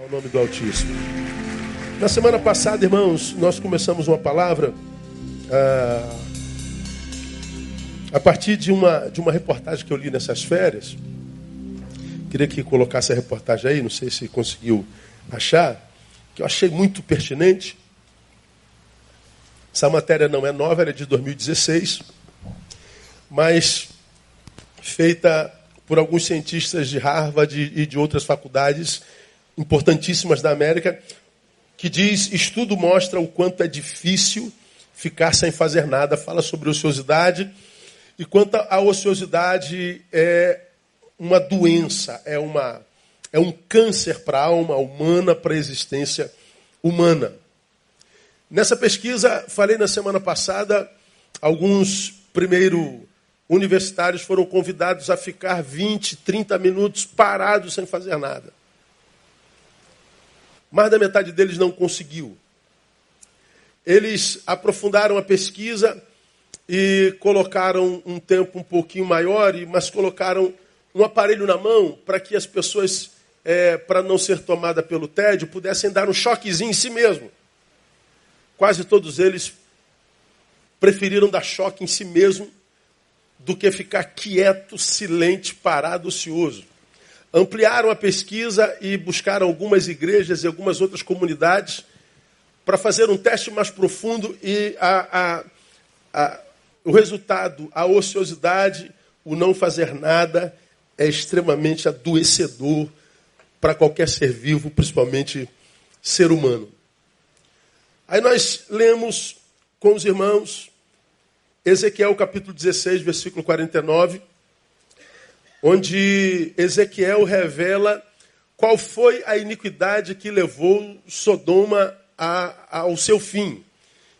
Ao nome do Altíssimo. Na semana passada, irmãos, nós começamos uma palavra ah, a partir de uma, de uma reportagem que eu li nessas férias. Queria que colocasse a reportagem aí, não sei se conseguiu achar, que eu achei muito pertinente. Essa matéria não é nova, ela é de 2016, mas feita por alguns cientistas de Harvard e de outras faculdades importantíssimas da América, que diz: estudo mostra o quanto é difícil ficar sem fazer nada. Fala sobre ociosidade. E quanto à ociosidade, é uma doença, é, uma, é um câncer para a alma humana, para a existência humana. Nessa pesquisa, falei na semana passada, alguns primeiro universitários foram convidados a ficar 20, 30 minutos parados sem fazer nada. Mais da metade deles não conseguiu. Eles aprofundaram a pesquisa e colocaram um tempo um pouquinho maior, mas colocaram um aparelho na mão para que as pessoas, é, para não ser tomada pelo tédio, pudessem dar um choquezinho em si mesmo. Quase todos eles preferiram dar choque em si mesmo do que ficar quieto, silente, parado, ocioso ampliaram a pesquisa e buscaram algumas igrejas e algumas outras comunidades para fazer um teste mais profundo e a, a, a, o resultado, a ociosidade, o não fazer nada, é extremamente adoecedor para qualquer ser vivo, principalmente ser humano. Aí nós lemos com os irmãos Ezequiel capítulo 16, versículo 49 onde Ezequiel revela qual foi a iniquidade que levou Sodoma a, ao seu fim.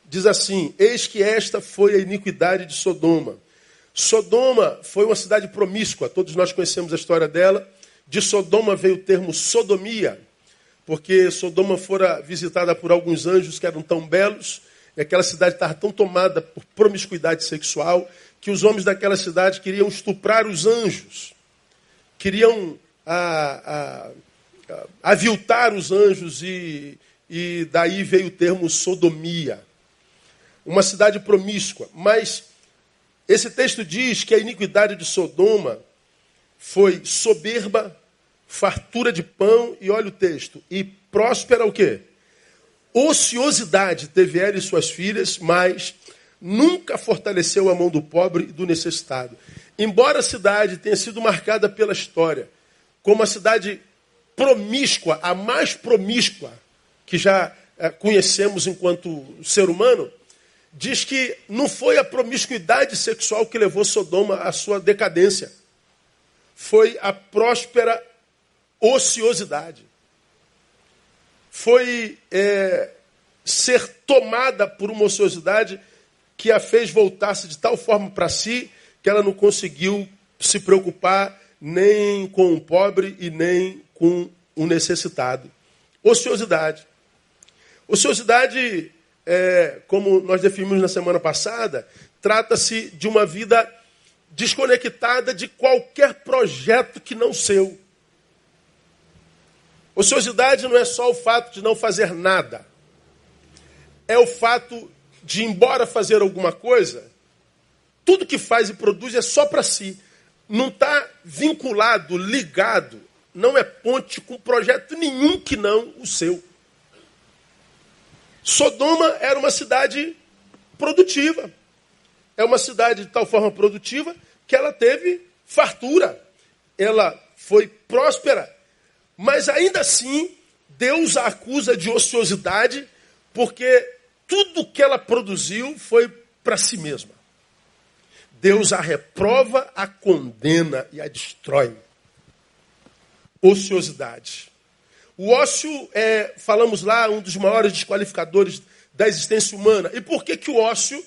Diz assim: Eis que esta foi a iniquidade de Sodoma. Sodoma foi uma cidade promíscua, todos nós conhecemos a história dela. De Sodoma veio o termo sodomia, porque Sodoma fora visitada por alguns anjos que eram tão belos, e aquela cidade estava tão tomada por promiscuidade sexual, que os homens daquela cidade queriam estuprar os anjos, queriam a, a, a, aviltar os anjos, e, e daí veio o termo sodomia. Uma cidade promíscua. Mas esse texto diz que a iniquidade de Sodoma foi soberba, fartura de pão, e olha o texto, e próspera o quê? Ociosidade teve ela e suas filhas, mas nunca fortaleceu a mão do pobre e do necessitado. Embora a cidade tenha sido marcada pela história como a cidade promíscua, a mais promíscua que já é, conhecemos enquanto ser humano, diz que não foi a promiscuidade sexual que levou Sodoma à sua decadência. Foi a próspera ociosidade. Foi é, ser tomada por uma ociosidade que a fez voltar-se de tal forma para si que ela não conseguiu se preocupar nem com o pobre e nem com o necessitado. Ociosidade. Ociosidade, é, como nós definimos na semana passada, trata-se de uma vida desconectada de qualquer projeto que não seu. Ociosidade não é só o fato de não fazer nada. É o fato de, embora fazer alguma coisa, tudo que faz e produz é só para si. Não está vinculado, ligado, não é ponte com projeto nenhum que não o seu. Sodoma era uma cidade produtiva. É uma cidade de tal forma produtiva que ela teve fartura. Ela foi próspera. Mas ainda assim, Deus a acusa de ociosidade, porque tudo que ela produziu foi para si mesma. Deus a reprova, a condena e a destrói. Ociosidade. O ócio é, falamos lá, um dos maiores desqualificadores da existência humana. E por que, que o ócio,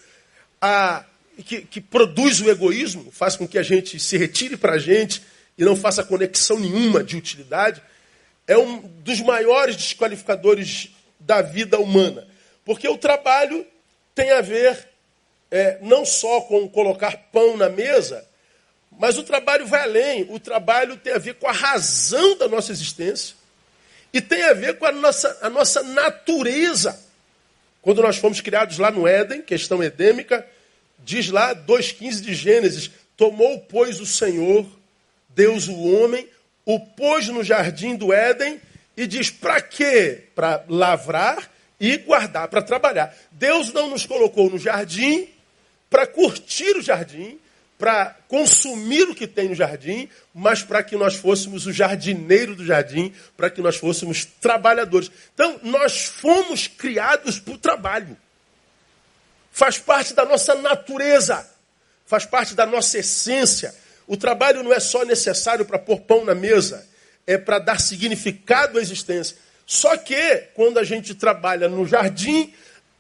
a, que, que produz o egoísmo, faz com que a gente se retire para a gente e não faça conexão nenhuma de utilidade, é um dos maiores desqualificadores da vida humana. Porque o trabalho tem a ver é, não só com colocar pão na mesa, mas o trabalho vai além. O trabalho tem a ver com a razão da nossa existência. E tem a ver com a nossa, a nossa natureza. Quando nós fomos criados lá no Éden, questão edêmica, diz lá 2,15 de Gênesis: Tomou, pois, o Senhor, Deus o homem, o pôs no jardim do Éden e diz: para quê? Para lavrar e guardar, para trabalhar. Deus não nos colocou no jardim para curtir o jardim, para consumir o que tem no jardim, mas para que nós fôssemos o jardineiro do jardim, para que nós fôssemos trabalhadores. Então, nós fomos criados para o trabalho. Faz parte da nossa natureza, faz parte da nossa essência. O trabalho não é só necessário para pôr pão na mesa, é para dar significado à existência. Só que, quando a gente trabalha no jardim,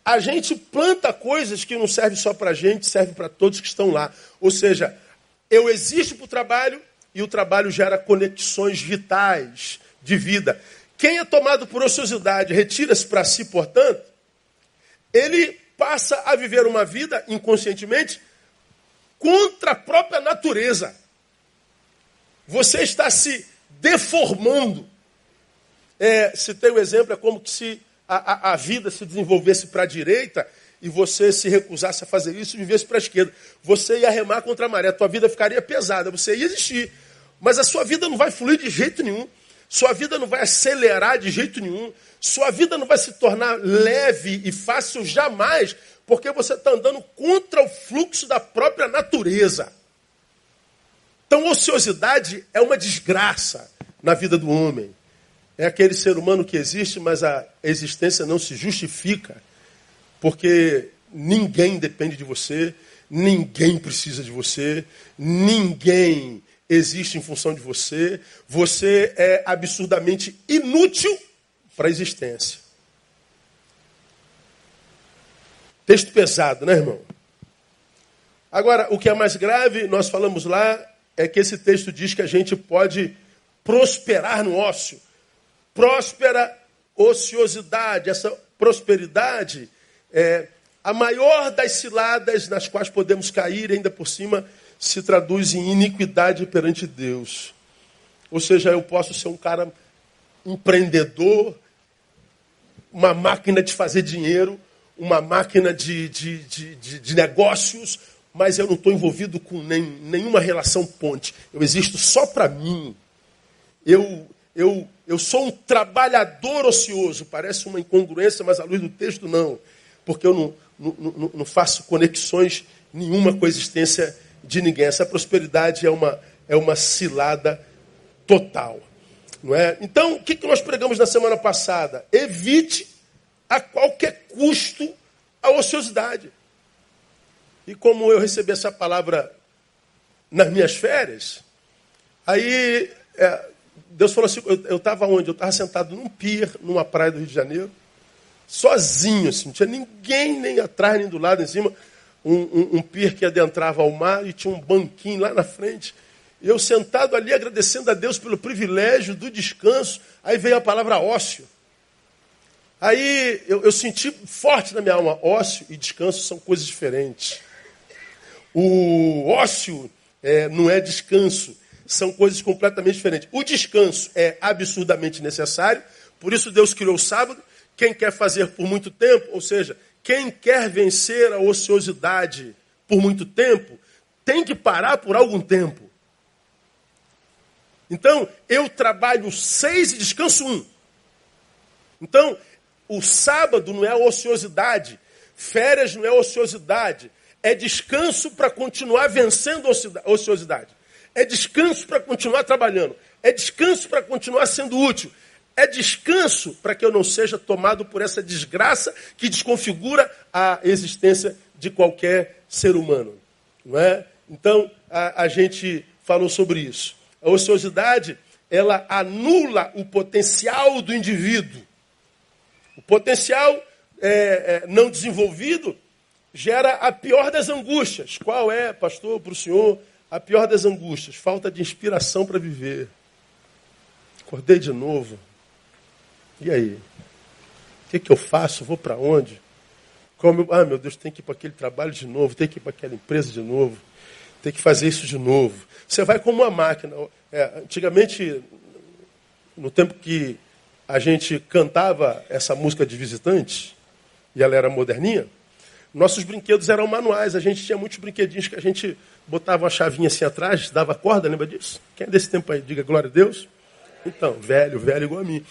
a gente planta coisas que não servem só para a gente, servem para todos que estão lá. Ou seja, eu existo para o trabalho e o trabalho gera conexões vitais de vida. Quem é tomado por ociosidade, retira-se para si, portanto, ele passa a viver uma vida inconscientemente contra a própria natureza. Você está se deformando. É, tem o um exemplo, é como se a, a, a vida se desenvolvesse para a direita e você se recusasse a fazer isso e vivesse para a esquerda. Você ia remar contra a maré, a tua vida ficaria pesada, você ia existir. Mas a sua vida não vai fluir de jeito nenhum. Sua vida não vai acelerar de jeito nenhum. Sua vida não vai se tornar leve e fácil jamais, porque você está andando contra o fluxo da própria natureza. Então, ociosidade é uma desgraça na vida do homem. É aquele ser humano que existe, mas a existência não se justifica, porque ninguém depende de você, ninguém precisa de você, ninguém existe em função de você, você é absurdamente inútil para a existência. Texto pesado, né, irmão? Agora, o que é mais grave, nós falamos lá, é que esse texto diz que a gente pode prosperar no ócio próspera ociosidade. Essa prosperidade é a maior das ciladas nas quais podemos cair, ainda por cima se traduz em iniquidade perante Deus. Ou seja, eu posso ser um cara empreendedor, uma máquina de fazer dinheiro, uma máquina de, de, de, de, de negócios, mas eu não estou envolvido com nem, nenhuma relação ponte. Eu existo só para mim. Eu, eu, eu sou um trabalhador ocioso. Parece uma incongruência, mas à luz do texto, não. Porque eu não, não, não, não faço conexões nenhuma com a existência de ninguém. Essa prosperidade é uma, é uma cilada total. Não é? Então, o que, nós pregamos na semana passada? Evite a qualquer custo a ociosidade. E como eu recebi essa palavra nas minhas férias, aí é, Deus falou assim, eu estava onde? Eu estava sentado num pier, numa praia do Rio de Janeiro, sozinho, assim, não tinha ninguém nem atrás, nem do lado, em cima. Um, um, um pier que adentrava ao mar e tinha um banquinho lá na frente. Eu sentado ali agradecendo a Deus pelo privilégio do descanso. Aí veio a palavra ócio. Aí eu, eu senti forte na minha alma, ócio e descanso são coisas diferentes. O ócio é, não é descanso, são coisas completamente diferentes. O descanso é absurdamente necessário, por isso Deus criou o sábado. Quem quer fazer por muito tempo, ou seja, quem quer vencer a ociosidade por muito tempo, tem que parar por algum tempo. Então, eu trabalho seis e descanso um. Então, o sábado não é ociosidade, férias não é ociosidade, é descanso para continuar vencendo a ociosidade. É descanso para continuar trabalhando. É descanso para continuar sendo útil. É descanso para que eu não seja tomado por essa desgraça que desconfigura a existência de qualquer ser humano. Não é? Então, a, a gente falou sobre isso. A ociosidade, ela anula o potencial do indivíduo. O potencial é, é, não desenvolvido gera a pior das angústias. Qual é, pastor, para o senhor, a pior das angústias, falta de inspiração para viver. Acordei de novo. E aí? O que, que eu faço? Vou para onde? Como, ah, meu Deus, tem que ir para aquele trabalho de novo, tem que ir para aquela empresa de novo, tem que fazer isso de novo. Você vai como uma máquina. É, antigamente, no tempo que a gente cantava essa música de visitante, e ela era moderninha, nossos brinquedos eram manuais. A gente tinha muitos brinquedinhos que a gente botava uma chavinha assim atrás, dava corda, lembra disso? Quem é desse tempo aí? Diga glória a Deus. Então, velho, velho igual a mim.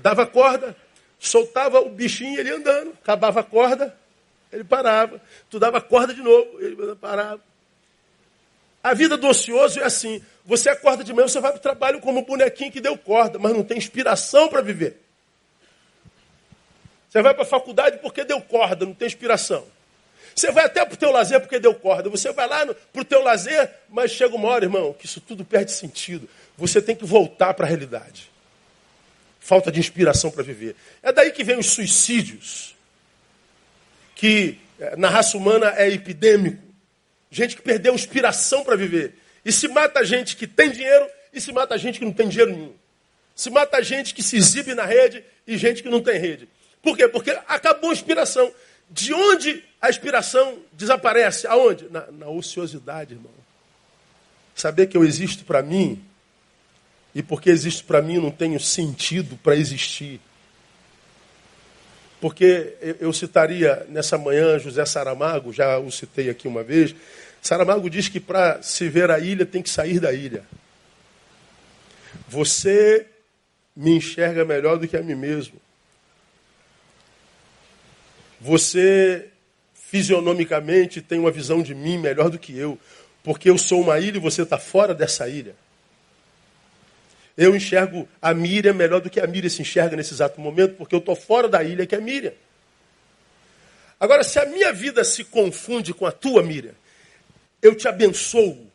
Dava corda, soltava o bichinho, ele andando. Acabava a corda, ele parava. Tu dava corda de novo, ele parava. A vida do ocioso é assim. Você acorda de manhã, você vai para o trabalho como um bonequinho que deu corda, mas não tem inspiração para viver. Você vai para a faculdade porque deu corda, não tem inspiração. Você vai até para o teu lazer porque deu corda. Você vai lá para o teu lazer, mas chega uma hora, irmão, que isso tudo perde sentido. Você tem que voltar para a realidade. Falta de inspiração para viver. É daí que vem os suicídios, que eh, na raça humana é epidêmico. Gente que perdeu inspiração para viver. E se mata gente que tem dinheiro e se mata gente que não tem dinheiro nenhum. Se mata gente que se exibe na rede e gente que não tem rede. Por quê? Porque acabou a inspiração. De onde a inspiração desaparece? Aonde? Na, na ociosidade, irmão. Saber que eu existo para mim, e porque existo para mim, não tenho sentido para existir. Porque eu citaria nessa manhã José Saramago, já o citei aqui uma vez. Saramago diz que para se ver a ilha tem que sair da ilha. Você me enxerga melhor do que a mim mesmo. Você fisionomicamente tem uma visão de mim melhor do que eu, porque eu sou uma ilha e você está fora dessa ilha. Eu enxergo a Miriam melhor do que a Miriam se enxerga nesse exato momento, porque eu estou fora da ilha que é a Miriam. Agora, se a minha vida se confunde com a tua, Miriam, eu te abençoo.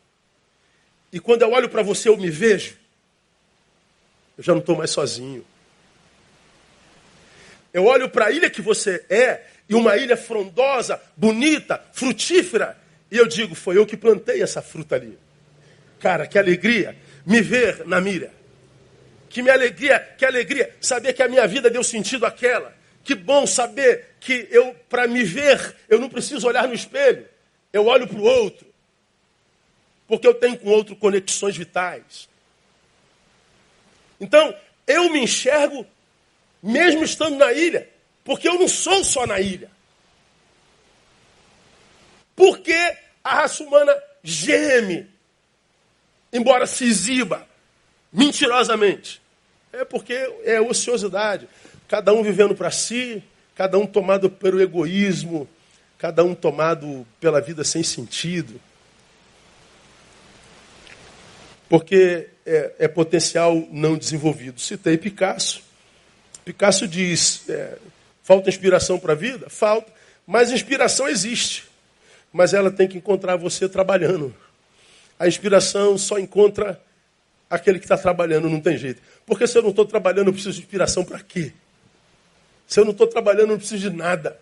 E quando eu olho para você, eu me vejo. Eu já não estou mais sozinho. Eu olho para a ilha que você é e uma ilha frondosa, bonita, frutífera. E eu digo, foi eu que plantei essa fruta ali. Cara, que alegria me ver na mira. Que minha alegria, que alegria saber que a minha vida deu sentido àquela. Que bom saber que eu, para me ver, eu não preciso olhar no espelho. Eu olho para o outro. Porque eu tenho com o outro conexões vitais. Então, eu me enxergo mesmo estando na ilha. Porque eu não sou só na ilha. Porque a raça humana geme, embora se exiba mentirosamente? É porque é ociosidade. Cada um vivendo para si, cada um tomado pelo egoísmo, cada um tomado pela vida sem sentido. Porque é, é potencial não desenvolvido. Citei Picasso. Picasso diz: é, Falta inspiração para a vida? Falta. Mas inspiração existe. Mas ela tem que encontrar você trabalhando. A inspiração só encontra aquele que está trabalhando, não tem jeito. Porque se eu não estou trabalhando, eu preciso de inspiração para quê? Se eu não estou trabalhando, eu não preciso de nada.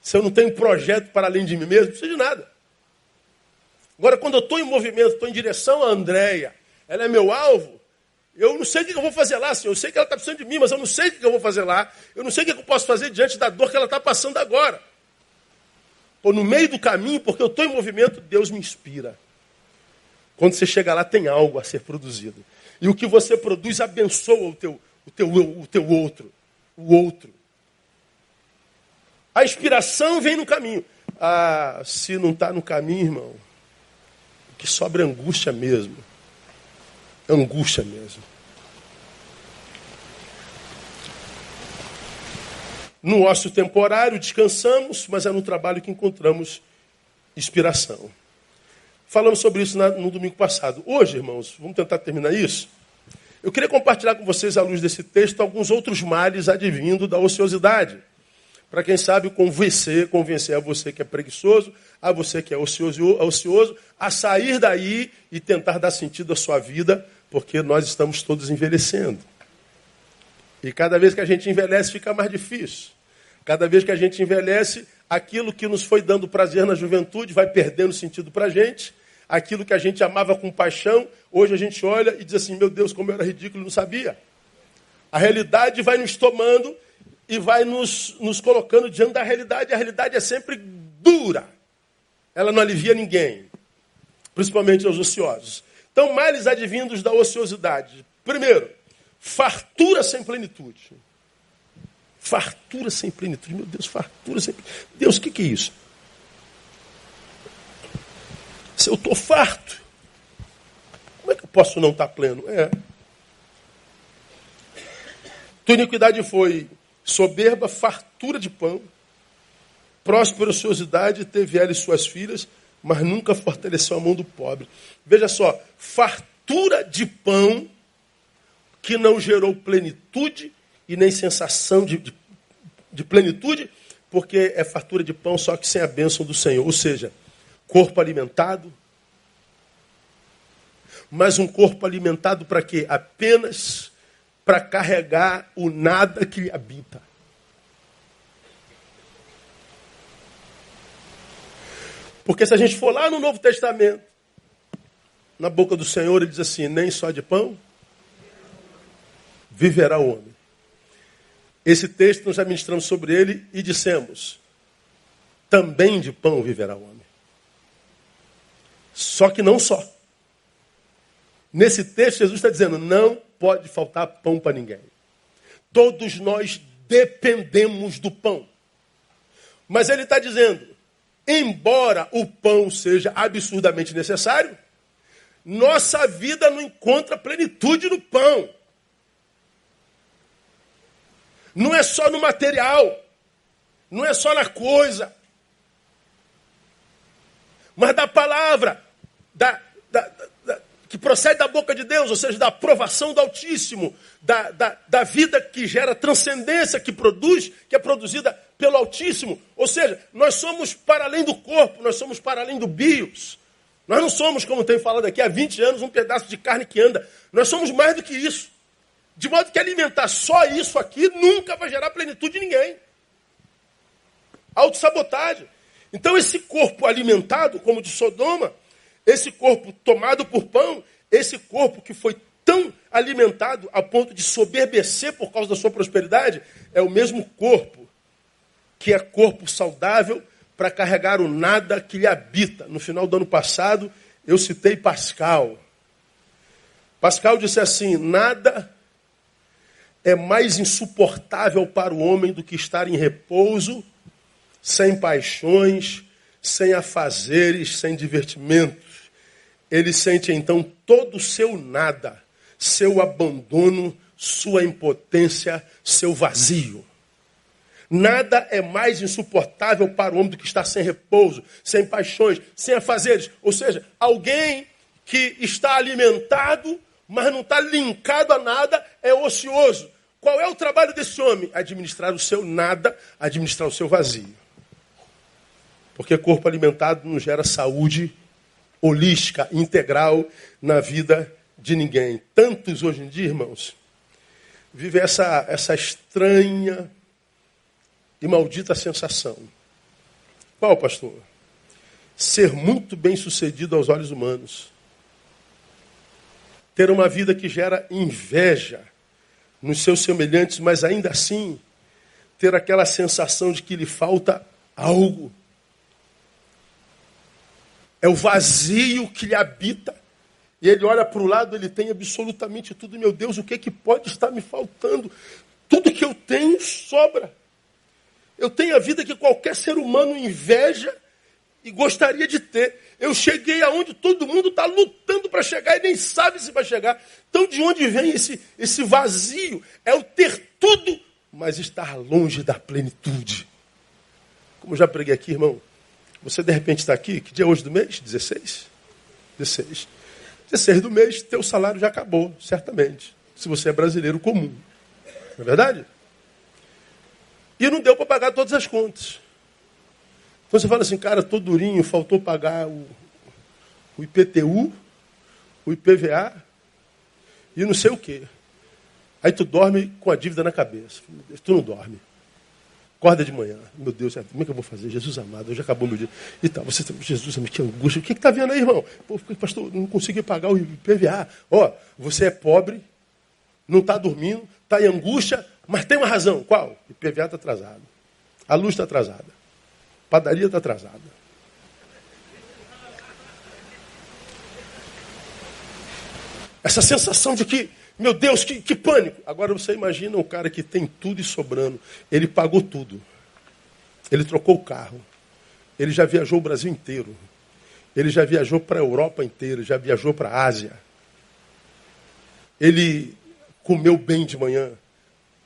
Se eu não tenho projeto para além de mim mesmo, não preciso de nada. Agora, quando eu estou em movimento, estou em direção a Andréia, ela é meu alvo, eu não sei o que eu vou fazer lá, Senhor. Eu sei que ela está precisando de mim, mas eu não sei o que eu vou fazer lá. Eu não sei o que eu posso fazer diante da dor que ela está passando agora. Ou no meio do caminho, porque eu estou em movimento, Deus me inspira. Quando você chega lá, tem algo a ser produzido. E o que você produz abençoa o teu, o teu, o teu outro. O outro. A inspiração vem no caminho. Ah, se não está no caminho, irmão, o que sobra é angústia mesmo angústia mesmo. No ócio temporário descansamos, mas é no trabalho que encontramos inspiração. Falamos sobre isso no domingo passado. Hoje, irmãos, vamos tentar terminar isso. Eu queria compartilhar com vocês, à luz desse texto, alguns outros males advindo da ociosidade. Para quem sabe convencer, convencer a você que é preguiçoso, a você que é ocioso, ocioso, a sair daí e tentar dar sentido à sua vida porque nós estamos todos envelhecendo. E cada vez que a gente envelhece, fica mais difícil. Cada vez que a gente envelhece, aquilo que nos foi dando prazer na juventude vai perdendo sentido para a gente. Aquilo que a gente amava com paixão, hoje a gente olha e diz assim: meu Deus, como eu era ridículo, não sabia. A realidade vai nos tomando e vai nos, nos colocando diante da realidade. A realidade é sempre dura. Ela não alivia ninguém, principalmente aos ociosos. Então, males advindos da ociosidade. Primeiro, fartura sem plenitude. Fartura sem plenitude. Meu Deus, fartura sem plenitude. Deus, o que, que é isso? Se eu estou farto, como é que eu posso não estar pleno? É. Tua iniquidade foi soberba, fartura de pão, próspera ociosidade, teve ela e suas filhas, mas nunca fortaleceu a mão do pobre. Veja só, fartura de pão que não gerou plenitude e nem sensação de, de, de plenitude, porque é fartura de pão só que sem a bênção do Senhor. Ou seja, corpo alimentado, mas um corpo alimentado para quê? Apenas para carregar o nada que lhe habita. Porque se a gente for lá no Novo Testamento, na boca do Senhor, ele diz assim: nem só de pão viverá o homem. Esse texto nós já ministramos sobre ele e dissemos: também de pão viverá o homem. Só que não só. Nesse texto, Jesus está dizendo: não pode faltar pão para ninguém. Todos nós dependemos do pão. Mas ele está dizendo: embora o pão seja absurdamente necessário, nossa vida não encontra plenitude no pão. Não é só no material, não é só na coisa, mas da palavra, da, da, da, que procede da boca de Deus, ou seja, da aprovação do Altíssimo, da, da, da vida que gera transcendência, que produz, que é produzida pelo Altíssimo. Ou seja, nós somos para além do corpo, nós somos para além do bios. Nós não somos, como tenho falado aqui há 20 anos, um pedaço de carne que anda. Nós somos mais do que isso. De modo que alimentar só isso aqui nunca vai gerar plenitude em ninguém. Autossabotagem. Então, esse corpo alimentado, como de Sodoma, esse corpo tomado por pão, esse corpo que foi tão alimentado a ponto de soberbecer por causa da sua prosperidade, é o mesmo corpo que é corpo saudável para carregar o nada que lhe habita. No final do ano passado, eu citei Pascal. Pascal disse assim: nada é mais insuportável para o homem do que estar em repouso, sem paixões, sem afazeres, sem divertimentos. Ele sente então todo o seu nada, seu abandono, sua impotência, seu vazio. Nada é mais insuportável para o homem do que estar sem repouso, sem paixões, sem afazeres. Ou seja, alguém que está alimentado mas não está linkado a nada, é ocioso. Qual é o trabalho desse homem? Administrar o seu nada, administrar o seu vazio. Porque corpo alimentado não gera saúde holística, integral na vida de ninguém. Tantos hoje em dia, irmãos, vivem essa, essa estranha e maldita sensação. Qual, pastor? Ser muito bem sucedido aos olhos humanos ter uma vida que gera inveja nos seus semelhantes, mas ainda assim ter aquela sensação de que lhe falta algo. É o vazio que lhe habita. E ele olha para o lado, ele tem absolutamente tudo. Meu Deus, o que, é que pode estar me faltando? Tudo que eu tenho sobra. Eu tenho a vida que qualquer ser humano inveja e gostaria de ter. Eu cheguei aonde todo mundo está lutando para chegar e nem sabe se vai chegar. Então, de onde vem esse, esse vazio? É o ter tudo, mas estar longe da plenitude. Como já preguei aqui, irmão, você de repente está aqui, que dia é hoje do mês? 16? 16. 16 do mês, teu salário já acabou, certamente. Se você é brasileiro comum. Não é verdade? E não deu para pagar todas as contas. Então você fala assim, cara, tô durinho, faltou pagar o, o IPTU, o IPVA e não sei o quê. Aí tu dorme com a dívida na cabeça. Tu não dorme. Acorda de manhã. Meu Deus, como é que eu vou fazer? Jesus amado, hoje acabou meu dia. E tal, você, Jesus, que angústia. O que está vendo aí, irmão? Pô, pastor, não consegui pagar o IPVA. Ó, você é pobre, não está dormindo, está em angústia, mas tem uma razão. Qual? O IPVA está atrasado. A luz está atrasada. Padaria está atrasada. Essa sensação de que Meu Deus, que, que pânico! Agora você imagina um cara que tem tudo e sobrando. Ele pagou tudo. Ele trocou o carro. Ele já viajou o Brasil inteiro. Ele já viajou para a Europa inteira, já viajou para a Ásia. Ele comeu bem de manhã,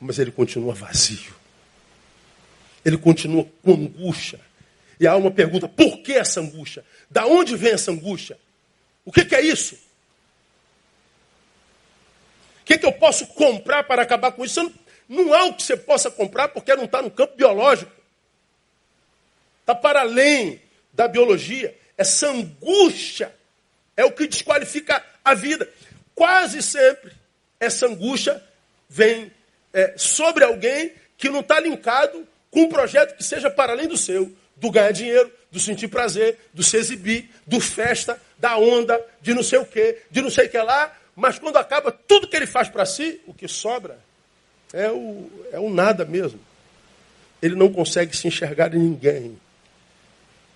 mas ele continua vazio. Ele continua com angústia. E a alma pergunta: por que essa angústia? Da onde vem essa angústia? O que, que é isso? O que, que eu posso comprar para acabar com isso? Não, há o que você possa comprar porque não está no campo biológico. Está para além da biologia. Essa angústia é o que desqualifica a vida. Quase sempre essa angústia vem é, sobre alguém que não está linkado com um projeto que seja para além do seu, do ganhar dinheiro, do sentir prazer, do se exibir, do festa, da onda, de não sei o quê, de não sei o que lá, mas quando acaba tudo que ele faz para si, o que sobra é o, é o nada mesmo. Ele não consegue se enxergar em ninguém.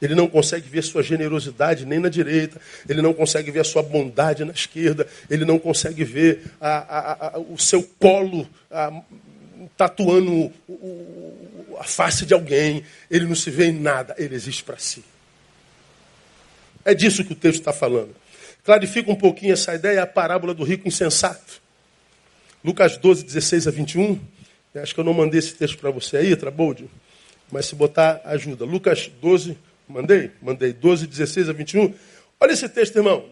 Ele não consegue ver sua generosidade nem na direita, ele não consegue ver a sua bondade na esquerda, ele não consegue ver a, a, a, o seu polo tatuando a face de alguém, ele não se vê em nada, ele existe para si. É disso que o texto está falando. Clarifica um pouquinho essa ideia, a parábola do rico insensato. Lucas 12, 16 a 21. Acho que eu não mandei esse texto para você aí, Traboldi, mas se botar, ajuda. Lucas 12, Mandei? Mandei. 12, 16 a 21. Olha esse texto, irmão.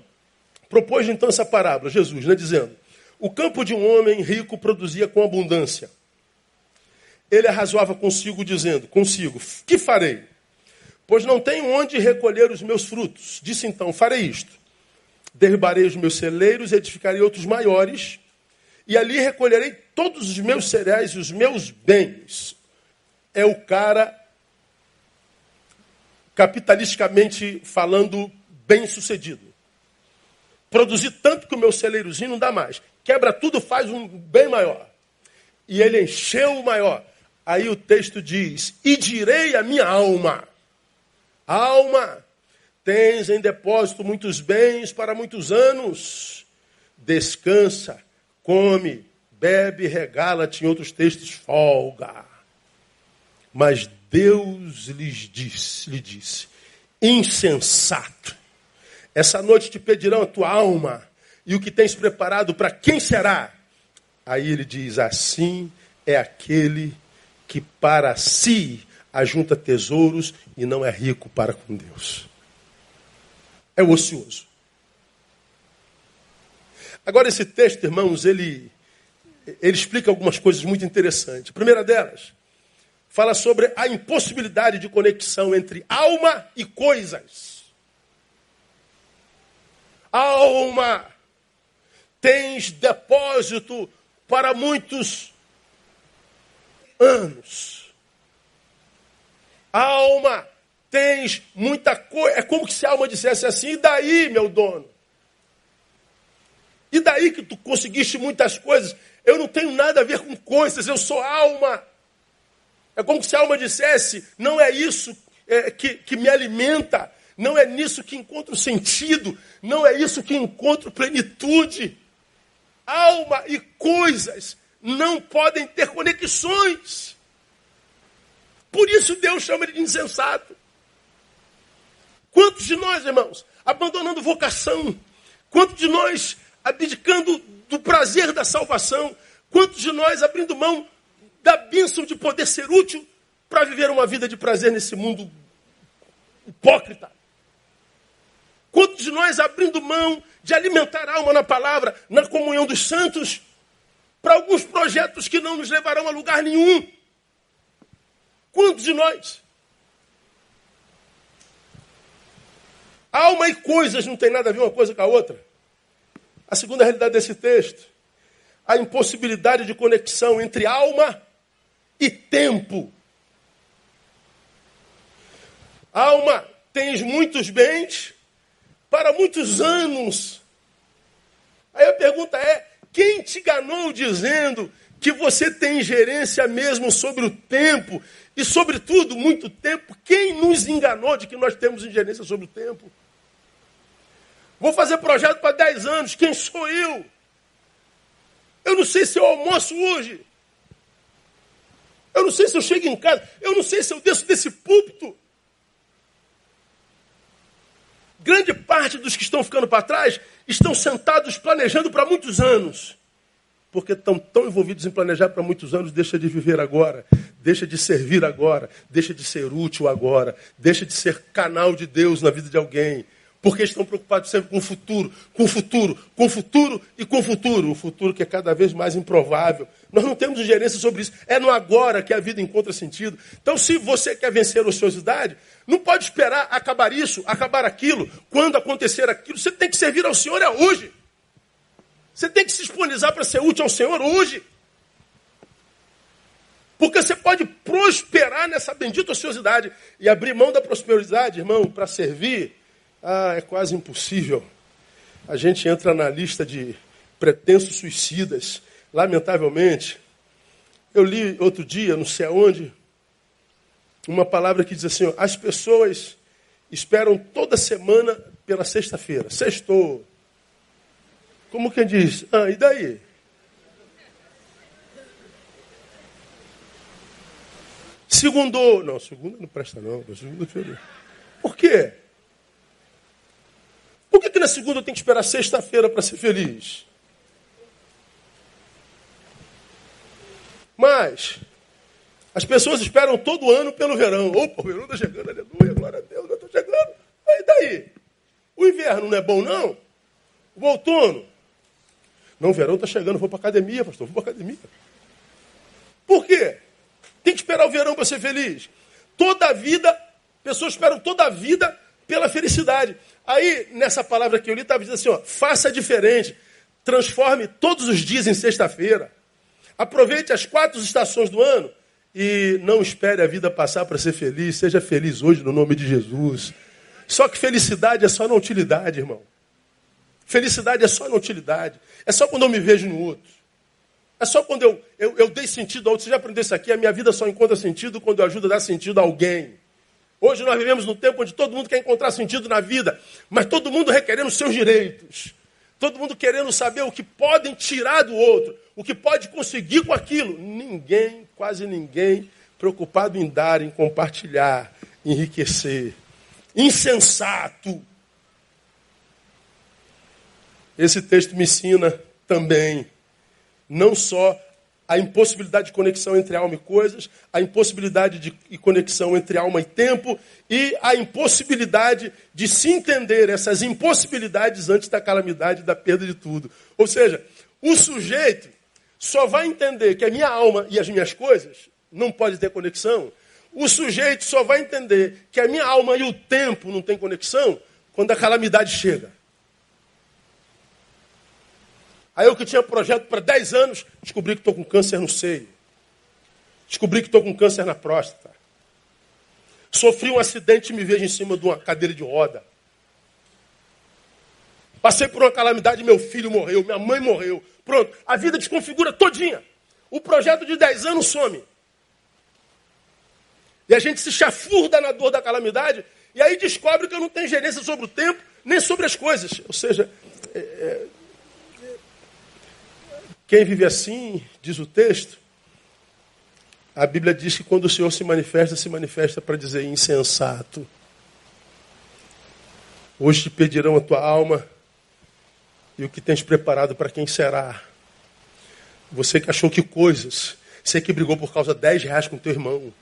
Propôs então essa parábola, Jesus, né, dizendo: O campo de um homem rico produzia com abundância. Ele arrazoava consigo, dizendo: Consigo, que farei? Pois não tenho onde recolher os meus frutos. Disse então: Farei isto. Derribarei os meus celeiros, edificarei outros maiores, e ali recolherei todos os meus cereais e os meus bens. É o cara capitalisticamente falando, bem sucedido. Produzir tanto que o meu celeirozinho não dá mais. Quebra tudo, faz um bem maior. E ele encheu o maior. Aí o texto diz: E direi a minha alma: Alma, tens em depósito muitos bens para muitos anos. Descansa, come, bebe, regala-te. Em outros textos, folga. Mas Deus lhes disse, lhe disse, insensato, essa noite te pedirão a tua alma, e o que tens preparado para quem será? Aí ele diz: assim é aquele que para si ajunta tesouros e não é rico para com Deus. É o ocioso. Agora, esse texto, irmãos, ele, ele explica algumas coisas muito interessantes. A primeira delas, fala sobre a impossibilidade de conexão entre alma e coisas. Alma, tens depósito para muitos anos. Alma, tens muita coisa. É como se a alma dissesse assim: e daí, meu dono? E daí que tu conseguiste muitas coisas? Eu não tenho nada a ver com coisas, eu sou alma. É como se a alma dissesse: não é isso é, que, que me alimenta, não é nisso que encontro sentido, não é isso que encontro plenitude. Alma e coisas não podem ter conexões. Por isso Deus chama ele de insensato. Quantos de nós, irmãos, abandonando vocação? Quantos de nós abdicando do prazer da salvação? Quantos de nós abrindo mão da bênção de poder ser útil para viver uma vida de prazer nesse mundo hipócrita. Quantos de nós abrindo mão de alimentar a alma na palavra, na comunhão dos santos, para alguns projetos que não nos levarão a lugar nenhum? Quantos de nós? Alma e coisas não tem nada a ver uma coisa com a outra. A segunda realidade desse texto, a impossibilidade de conexão entre alma e tempo. Alma, tens muitos bens para muitos anos. Aí a pergunta é: quem te enganou dizendo que você tem gerência mesmo sobre o tempo e, sobretudo, muito tempo? Quem nos enganou de que nós temos ingerência sobre o tempo? Vou fazer projeto para 10 anos, quem sou eu? Eu não sei se eu almoço hoje. Não sei se eu chego em casa. Eu não sei se eu desço desse púlpito. Grande parte dos que estão ficando para trás estão sentados planejando para muitos anos. Porque estão tão envolvidos em planejar para muitos anos, deixa de viver agora, deixa de servir agora, deixa de ser útil agora, deixa de ser canal de Deus na vida de alguém, porque estão preocupados sempre com o futuro, com o futuro, com o futuro e com o futuro. O futuro que é cada vez mais improvável. Nós não temos gerência sobre isso. É no agora que a vida encontra sentido. Então, se você quer vencer a ociosidade, não pode esperar acabar isso, acabar aquilo, quando acontecer aquilo. Você tem que servir ao Senhor é hoje. Você tem que se disponibilizar para ser útil ao Senhor hoje. Porque você pode prosperar nessa bendita ociosidade e abrir mão da prosperidade, irmão, para servir ah, é quase impossível. A gente entra na lista de pretensos suicidas. Lamentavelmente, eu li outro dia, não sei aonde, uma palavra que diz assim: ó, as pessoas esperam toda semana pela sexta-feira. Sextou. Como quem diz? Ah, e daí? Segundou. Não, segunda não presta não. Segunda-feira. Por quê? Por que, que na segunda eu tenho que esperar sexta-feira para ser feliz? Mas, as pessoas esperam todo ano pelo verão. Opa, o verão está chegando, aleluia, glória a Deus, eu estou chegando. E daí? O inverno não é bom, não? O outono? Não, o verão está chegando, vou para academia, pastor, vou para academia. Por quê? Tem que esperar o verão para ser feliz. Toda a vida, pessoas esperam toda a vida pela felicidade. Aí, nessa palavra que eu li, estava dizendo assim: ó, faça diferente. Transforme todos os dias em sexta-feira. Aproveite as quatro estações do ano e não espere a vida passar para ser feliz. Seja feliz hoje no nome de Jesus. Só que felicidade é só na utilidade, irmão. Felicidade é só na utilidade. É só quando eu me vejo no outro. É só quando eu, eu, eu dei sentido ao outro. Você já aprendeu isso aqui? A minha vida só encontra sentido quando eu ajudo a dar sentido a alguém. Hoje nós vivemos num tempo onde todo mundo quer encontrar sentido na vida, mas todo mundo requerendo seus direitos. Todo mundo querendo saber o que podem tirar do outro, o que pode conseguir com aquilo. Ninguém, quase ninguém, preocupado em dar, em compartilhar, enriquecer. Insensato. Esse texto me ensina também não só a impossibilidade de conexão entre alma e coisas, a impossibilidade de conexão entre alma e tempo e a impossibilidade de se entender essas impossibilidades antes da calamidade da perda de tudo. Ou seja, o sujeito só vai entender que a minha alma e as minhas coisas não pode ter conexão. O sujeito só vai entender que a minha alma e o tempo não têm conexão quando a calamidade chega. Aí eu que tinha projeto para 10 anos, descobri que estou com câncer no seio. Descobri que estou com câncer na próstata. Sofri um acidente e me vejo em cima de uma cadeira de roda. Passei por uma calamidade, meu filho morreu, minha mãe morreu. Pronto, a vida desconfigura todinha. O projeto de 10 anos some. E a gente se chafurda na dor da calamidade, e aí descobre que eu não tenho gerência sobre o tempo, nem sobre as coisas. Ou seja, é, é, quem vive assim, diz o texto, a Bíblia diz que quando o Senhor se manifesta, se manifesta para dizer insensato. Hoje te pedirão a tua alma e o que tens preparado para quem será. Você que achou que coisas, você que brigou por causa de 10 reais com teu irmão,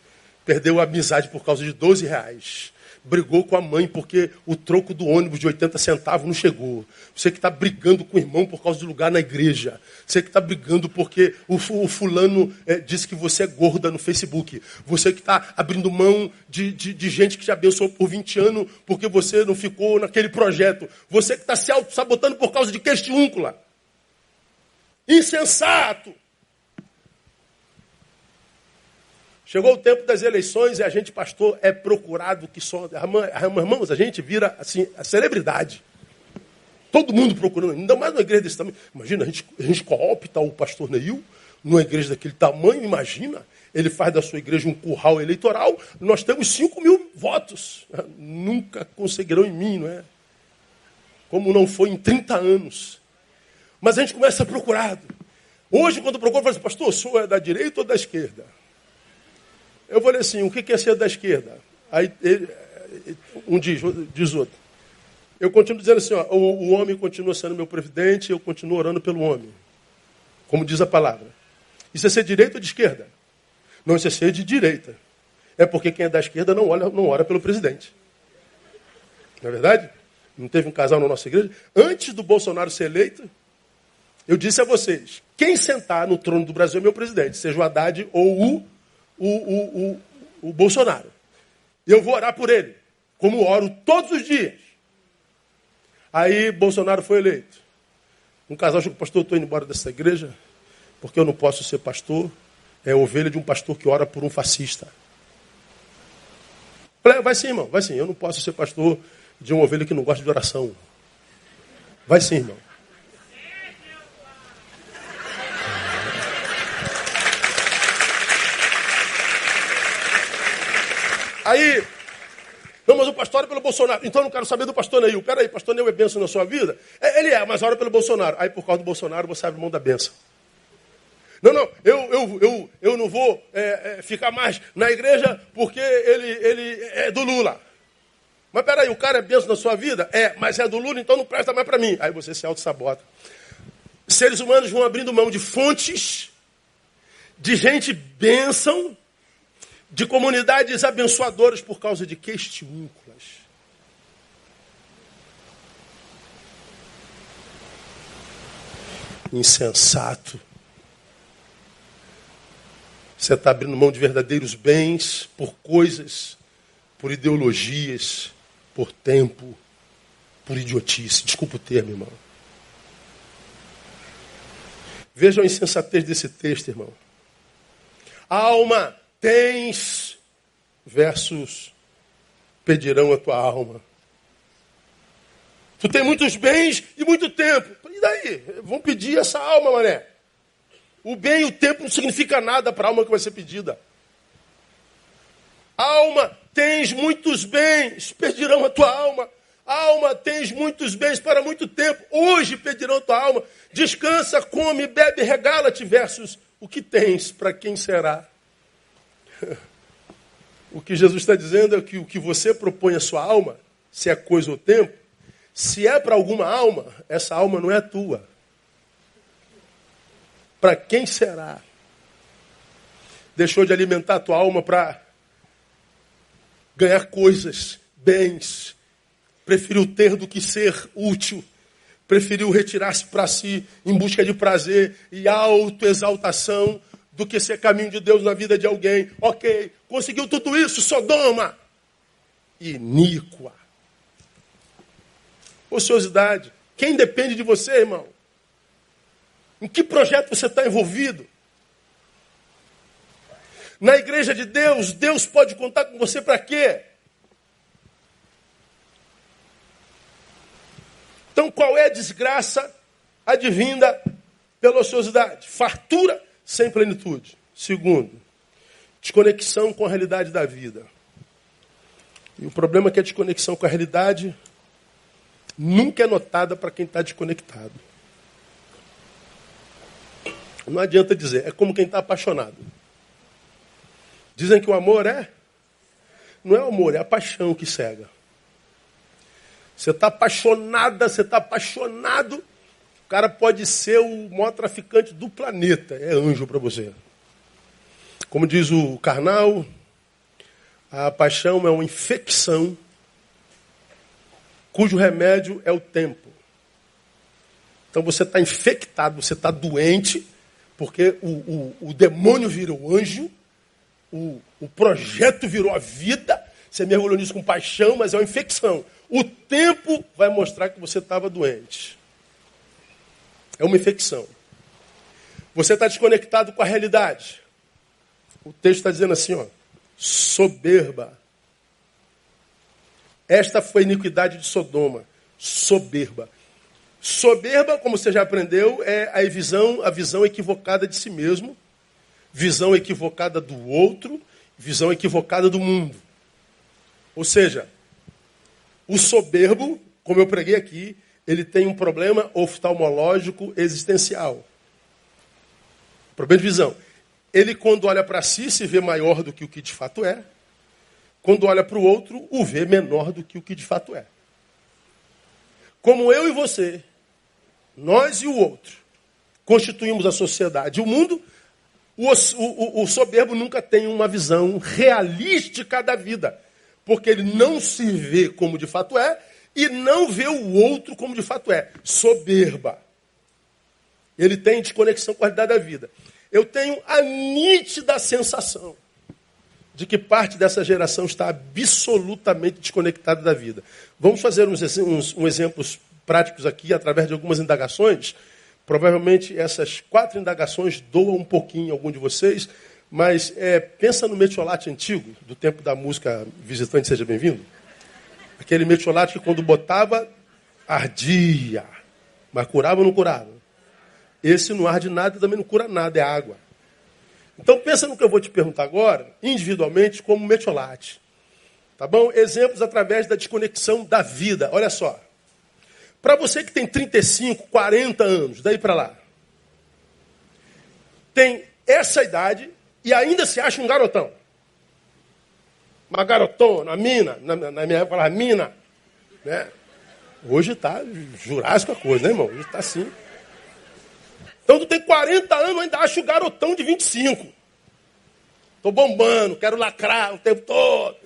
perdeu a amizade por causa de 12 reais brigou com a mãe porque o troco do ônibus de 80 centavos não chegou. Você que está brigando com o irmão por causa de lugar na igreja. Você que está brigando porque o, fulano é, disse que você é gorda no Facebook. Você que está abrindo mão de, de, de, gente que te abençoou por 20 anos porque você não ficou naquele projeto. Você que está se auto-sabotando por causa de questiúncula. Insensato! Chegou o tempo das eleições e a gente, pastor, é procurado que só. Irmãos, a gente vira assim, a celebridade. Todo mundo procurando, ainda mais numa igreja desse tamanho. Imagina, a gente, a gente coopta o pastor Neil numa igreja daquele tamanho, imagina. Ele faz da sua igreja um curral eleitoral. Nós temos 5 mil votos. Nunca conseguirão em mim, não é? Como não foi em 30 anos. Mas a gente começa a procurar. Hoje, quando procuro, eu falo assim, pastor, o senhor é da direita ou da esquerda? Eu falei assim, o que é ser da esquerda? Aí ele, um diz, diz outro. Eu continuo dizendo assim, ó, o, o homem continua sendo meu presidente, eu continuo orando pelo homem. Como diz a palavra. Isso é ser direita ou de esquerda? Não, isso é ser de direita. É porque quem é da esquerda não, olha, não ora pelo presidente. Não é verdade? Não teve um casal na nossa igreja? Antes do Bolsonaro ser eleito, eu disse a vocês: quem sentar no trono do Brasil é meu presidente, seja o Haddad ou o, o, o, o, o Bolsonaro. Eu vou orar por ele, como oro todos os dias. Aí Bolsonaro foi eleito. Um casal chegou, pastor, estou indo embora dessa igreja, porque eu não posso ser pastor. É ovelha de um pastor que ora por um fascista. Vai sim, irmão, vai sim. Eu não posso ser pastor de uma ovelha que não gosta de oração. Vai sim, irmão. Aí, não, mas o pastor ora pelo Bolsonaro. Então eu não quero saber do pastor Neil. Peraí, pastor Neil é benção na sua vida? É, ele é, mas ora pelo Bolsonaro. Aí por causa do Bolsonaro você abre mão da benção. Não, não, eu, eu, eu, eu não vou é, é, ficar mais na igreja porque ele, ele é do Lula. Mas peraí, o cara é benção na sua vida? É, mas é do Lula, então não presta mais para mim. Aí você se auto-sabota. Seres humanos vão abrindo mão de fontes, de gente bênção, de comunidades abençoadoras por causa de questiúnculas. Insensato. Você está abrindo mão de verdadeiros bens por coisas, por ideologias, por tempo, por idiotice. Desculpa o termo, irmão. Vejam a insensatez desse texto, irmão. Alma tens, versus pedirão a tua alma. Tu tem muitos bens e muito tempo. E daí? Vão pedir essa alma, mané. O bem e o tempo não significa nada para a alma que vai ser pedida. Alma, tens muitos bens, pedirão a tua alma. Alma, tens muitos bens para muito tempo. Hoje pedirão a tua alma. Descansa, come, bebe, regala-te. Versus o que tens, para quem será? O que Jesus está dizendo é que o que você propõe à sua alma, se é coisa ou tempo, se é para alguma alma, essa alma não é tua. Para quem será? Deixou de alimentar a tua alma para ganhar coisas, bens. Preferiu ter do que ser útil. Preferiu retirar-se para si em busca de prazer e autoexaltação do que ser caminho de Deus na vida de alguém. Ok, conseguiu tudo isso, Sodoma. Iníqua. Ociosidade. Quem depende de você, irmão? Em que projeto você está envolvido? Na igreja de Deus, Deus pode contar com você para quê? Então, qual é a desgraça advinda pela ociosidade? Fartura sem plenitude. Segundo, desconexão com a realidade da vida. E o problema é que a desconexão com a realidade nunca é notada para quem está desconectado. Não adianta dizer, é como quem está apaixonado. Dizem que o amor é. Não é o amor, é a paixão que cega. Você está apaixonada, você está apaixonado. Cara pode ser o maior traficante do planeta. É anjo para você. Como diz o carnal, a paixão é uma infecção cujo remédio é o tempo. Então você está infectado, você está doente, porque o, o, o demônio virou anjo o, o projeto virou a vida, você mergulhou nisso com paixão, mas é uma infecção. O tempo vai mostrar que você estava doente. É uma infecção. Você está desconectado com a realidade. O texto está dizendo assim, ó, soberba. Esta foi a iniquidade de Sodoma, soberba. Soberba, como você já aprendeu, é a visão, a visão equivocada de si mesmo, visão equivocada do outro, visão equivocada do mundo. Ou seja, o soberbo, como eu preguei aqui, ele tem um problema oftalmológico existencial. Problema de visão. Ele, quando olha para si, se vê maior do que o que de fato é. Quando olha para o outro, o vê menor do que o que de fato é. Como eu e você, nós e o outro, constituímos a sociedade. O mundo, o, o, o soberbo nunca tem uma visão realística da vida, porque ele não se vê como de fato é e não vê o outro como de fato é. Soberba. Ele tem desconexão com a realidade da vida. Eu tenho a nítida sensação de que parte dessa geração está absolutamente desconectada da vida. Vamos fazer uns, uns, uns exemplos práticos aqui, através de algumas indagações. Provavelmente essas quatro indagações doam um pouquinho a algum de vocês, mas é, pensa no metiolate antigo, do tempo da música Visitante Seja Bem-vindo. Aquele metiolate que quando botava, ardia, mas curava ou não curava? Esse não arde nada e também não cura nada, é água. Então pensa no que eu vou te perguntar agora, individualmente, como metiolate. Tá bom? Exemplos através da desconexão da vida. Olha só. Para você que tem 35, 40 anos, daí para lá, tem essa idade e ainda se acha um garotão. Uma garotona, mina, na, na minha época falava mina. Né? Hoje está jurássico a coisa, né, irmão? Hoje está assim. Então tu tem 40 anos, ainda acha o garotão de 25. Tô bombando, quero lacrar o tempo todo.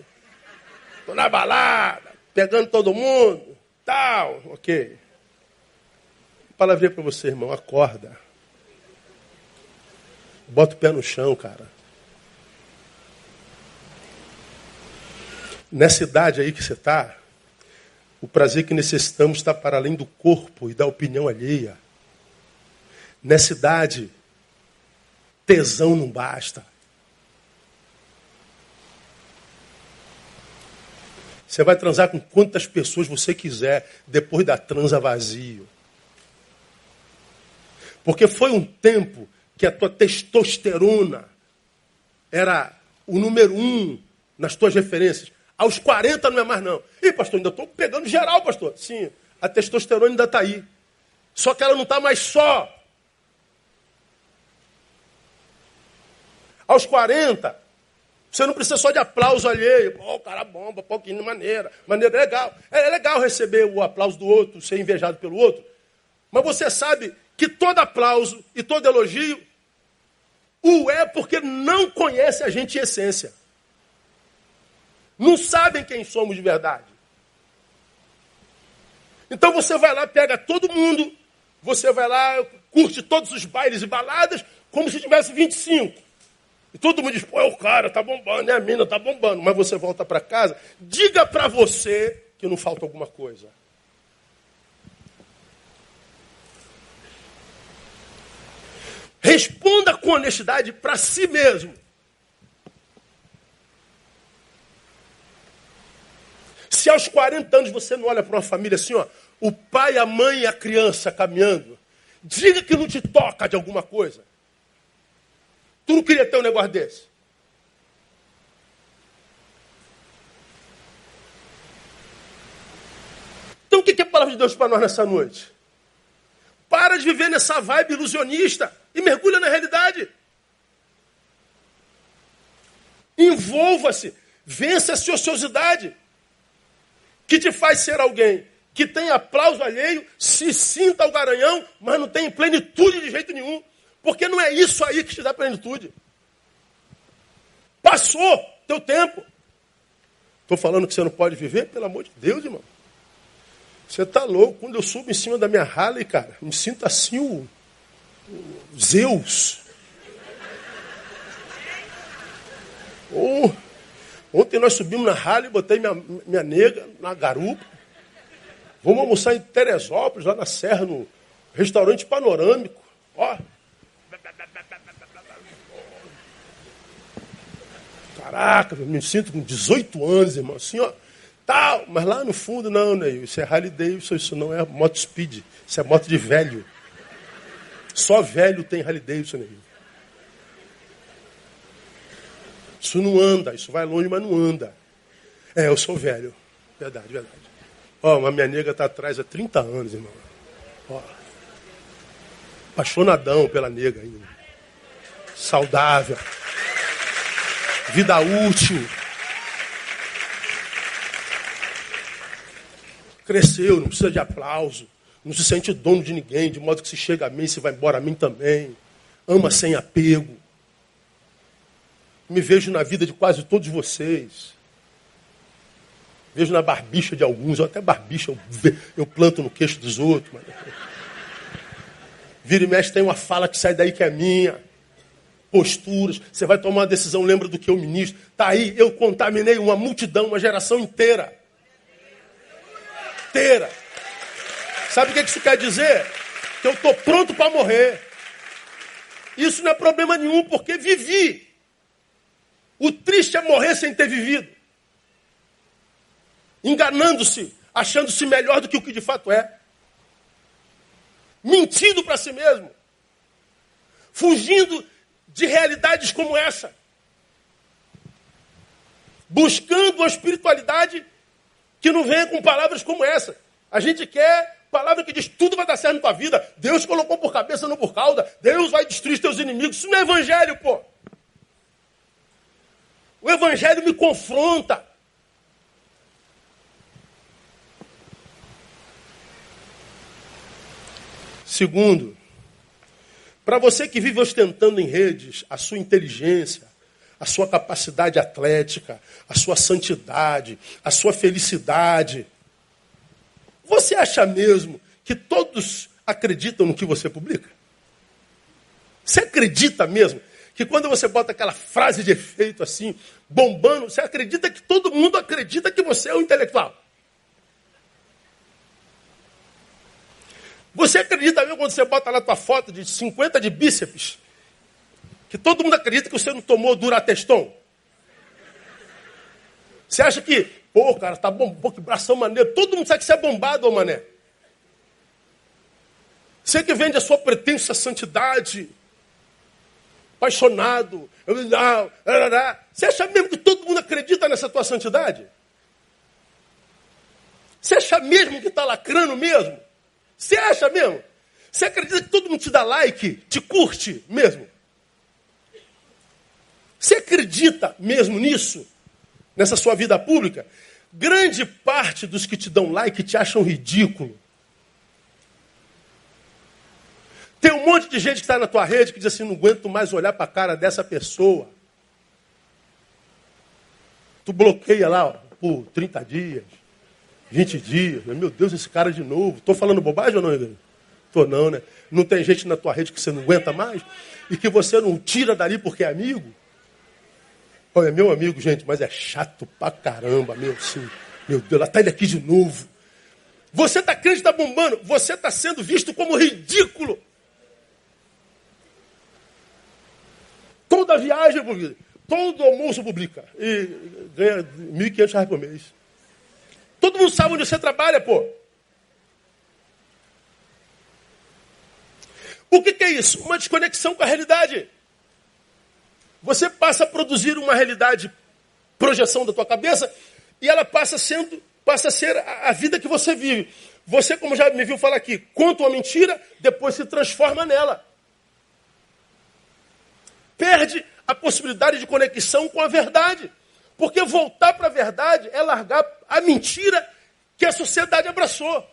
Tô na balada, pegando todo mundo, tal, ok. Palavrinha para você, irmão, acorda. Bota o pé no chão, cara. Nessa idade aí que você está, o prazer que necessitamos está para além do corpo e da opinião alheia. Nessa idade, tesão não basta. Você vai transar com quantas pessoas você quiser depois da transa vazio. Porque foi um tempo que a tua testosterona era o número um nas tuas referências. Aos 40 não é mais não. Ih, pastor, ainda estou pegando geral, pastor. Sim, a testosterona ainda está aí. Só que ela não está mais só. Aos 40, você não precisa só de aplauso alheio. Pô, cara bomba, pô, que maneira. Maneira é legal. É, é legal receber o aplauso do outro, ser invejado pelo outro. Mas você sabe que todo aplauso e todo elogio o é porque não conhece a gente em essência. Não sabem quem somos de verdade. Então você vai lá, pega todo mundo, você vai lá, curte todos os bailes e baladas, como se tivesse 25. E todo mundo diz, pô, é o cara, tá bombando, é a mina, tá bombando. Mas você volta para casa, diga para você que não falta alguma coisa. Responda com honestidade para si mesmo. Se aos 40 anos você não olha para uma família assim, ó, o pai, a mãe e a criança caminhando, diga que não te toca de alguma coisa. Tu não queria ter um negócio desse? Então o que é a palavra de Deus para nós nessa noite? Para de viver nessa vibe ilusionista e mergulha na realidade. Envolva-se, vença a sua ociosidade, que te faz ser alguém que tem aplauso alheio, se sinta o garanhão, mas não tem plenitude de jeito nenhum. Porque não é isso aí que te dá plenitude. Passou teu tempo. Estou falando que você não pode viver? Pelo amor de Deus, irmão. Você está louco. Quando eu subo em cima da minha Harley, cara, me sinto assim o, o Zeus. Oh, ontem nós subimos na Harley, botei minha, minha nega na garupa. Vamos almoçar em Teresópolis, lá na Serra, no restaurante panorâmico. Ó, Caraca, eu me sinto com 18 anos, irmão, assim, ó, tal. Mas lá no fundo, não, né? Isso é Harley Davidson, isso não é moto speed, isso é moto de velho. Só velho tem Harley Davidson, né? Isso não anda, isso vai longe, mas não anda. É, eu sou velho. Verdade, verdade. Ó, uma minha nega está atrás há 30 anos, irmão. Ó. Apaixonadão pela nega ainda. saudável, vida útil. Cresceu, não precisa de aplauso, não se sente dono de ninguém, de modo que se chega a mim, se vai embora a mim também. Ama sem apego. Me vejo na vida de quase todos vocês. Vejo na barbicha de alguns, até barbicha eu, eu planto no queixo dos outros. Mas... Vira e mexe tem uma fala que sai daí que é minha. Posturas. Você vai tomar uma decisão, lembra do que eu ministro. Está aí, eu contaminei uma multidão, uma geração inteira. Inteira. Sabe o que isso quer dizer? Que eu estou pronto para morrer. Isso não é problema nenhum, porque vivi. O triste é morrer sem ter vivido enganando-se, achando-se melhor do que o que de fato é, mentindo para si mesmo, fugindo de realidades como essa, buscando uma espiritualidade que não venha com palavras como essa. A gente quer palavra que diz tudo vai dar certo na tua vida. Deus colocou por cabeça, não por cauda. Deus vai destruir teus inimigos. Isso não é evangelho, pô. O evangelho me confronta. Segundo, para você que vive ostentando em redes a sua inteligência, a sua capacidade atlética, a sua santidade, a sua felicidade, você acha mesmo que todos acreditam no que você publica? Você acredita mesmo que quando você bota aquela frase de efeito assim, bombando, você acredita que todo mundo acredita que você é um intelectual? Você acredita mesmo quando você bota lá tua foto de 50 de bíceps? Que todo mundo acredita que você não tomou durateston? Você acha que, pô, cara, tá bom, pô, que bração maneiro. Todo mundo sabe que você é bombado, ô mané. Você que vende a sua pretensa santidade, apaixonado, você acha mesmo que todo mundo acredita nessa tua santidade? Você acha mesmo que está lacrando mesmo? Você acha mesmo? Você acredita que todo mundo te dá like, te curte mesmo? Você acredita mesmo nisso? Nessa sua vida pública? Grande parte dos que te dão like te acham ridículo. Tem um monte de gente que está na tua rede que diz assim: não aguento mais olhar para a cara dessa pessoa. Tu bloqueia lá ó, por 30 dias. 20 dias. Meu Deus, esse cara de novo. Estou falando bobagem ou não, Igreja? Estou não, né? Não tem gente na tua rede que você não aguenta mais? E que você não tira dali porque é amigo? Olha, é meu amigo, gente, mas é chato pra caramba, meu, sim. Meu Deus, lá tá ele aqui de novo. Você está crente, está bombando. Você está sendo visto como ridículo. Toda viagem, todo almoço publica. E ganha R$ 1.500 por mês. Todo mundo sabe onde você trabalha, pô. O que, que é isso? Uma desconexão com a realidade. Você passa a produzir uma realidade, projeção da tua cabeça, e ela passa sendo, passa a ser a, a vida que você vive. Você, como já me viu falar aqui, conta uma mentira, depois se transforma nela. Perde a possibilidade de conexão com a verdade. Porque voltar para a verdade é largar a mentira que a sociedade abraçou.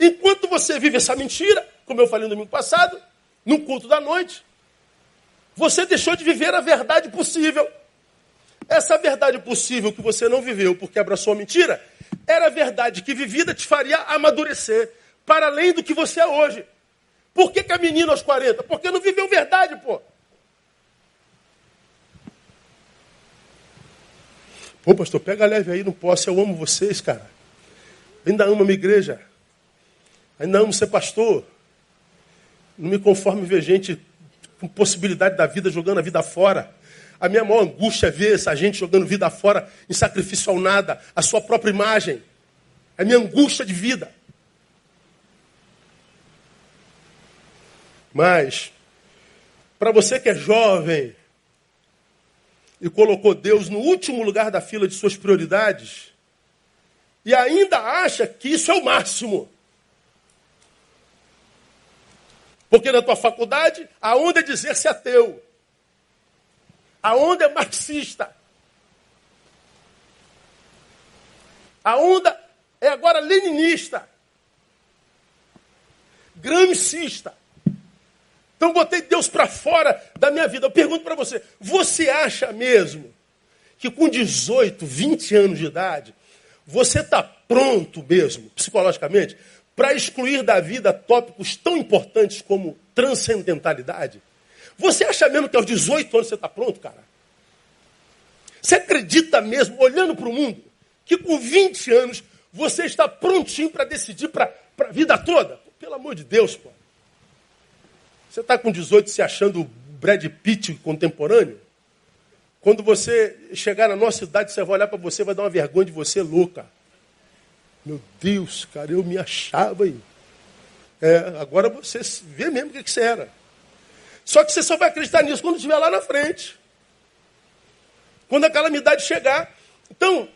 Enquanto você vive essa mentira, como eu falei no domingo passado, no culto da noite, você deixou de viver a verdade possível. Essa verdade possível que você não viveu porque abraçou a mentira, era a verdade que vivida te faria amadurecer para além do que você é hoje. Por que, que a menina aos 40? Porque não viveu verdade, pô. Pô, pastor, pega leve aí, não posso, eu amo vocês, cara. Ainda amo a minha igreja. Ainda amo ser pastor. Não me conformo ver gente com possibilidade da vida jogando a vida fora. A minha maior angústia é ver essa gente jogando vida fora em sacrifício ao nada, a sua própria imagem. É minha angústia de vida. Mas, para você que é jovem, e colocou Deus no último lugar da fila de suas prioridades, e ainda acha que isso é o máximo. Porque na tua faculdade, a onda é dizer-se ateu. A onda é marxista. A onda é agora leninista. Gramscista. Então botei Deus para fora da minha vida. Eu pergunto para você: você acha mesmo que com 18, 20 anos de idade, você está pronto mesmo, psicologicamente, para excluir da vida tópicos tão importantes como transcendentalidade? Você acha mesmo que aos 18 anos você está pronto, cara? Você acredita mesmo, olhando para o mundo, que com 20 anos você está prontinho para decidir para a vida toda? Pelo amor de Deus, pô. Você está com 18 se achando Brad Pitt contemporâneo? Quando você chegar na nossa idade, você vai olhar para você, vai dar uma vergonha de você louca. Meu Deus, cara, eu me achava aí. É, agora você vê mesmo o que, que você era. Só que você só vai acreditar nisso quando estiver lá na frente. Quando a calamidade chegar. Então,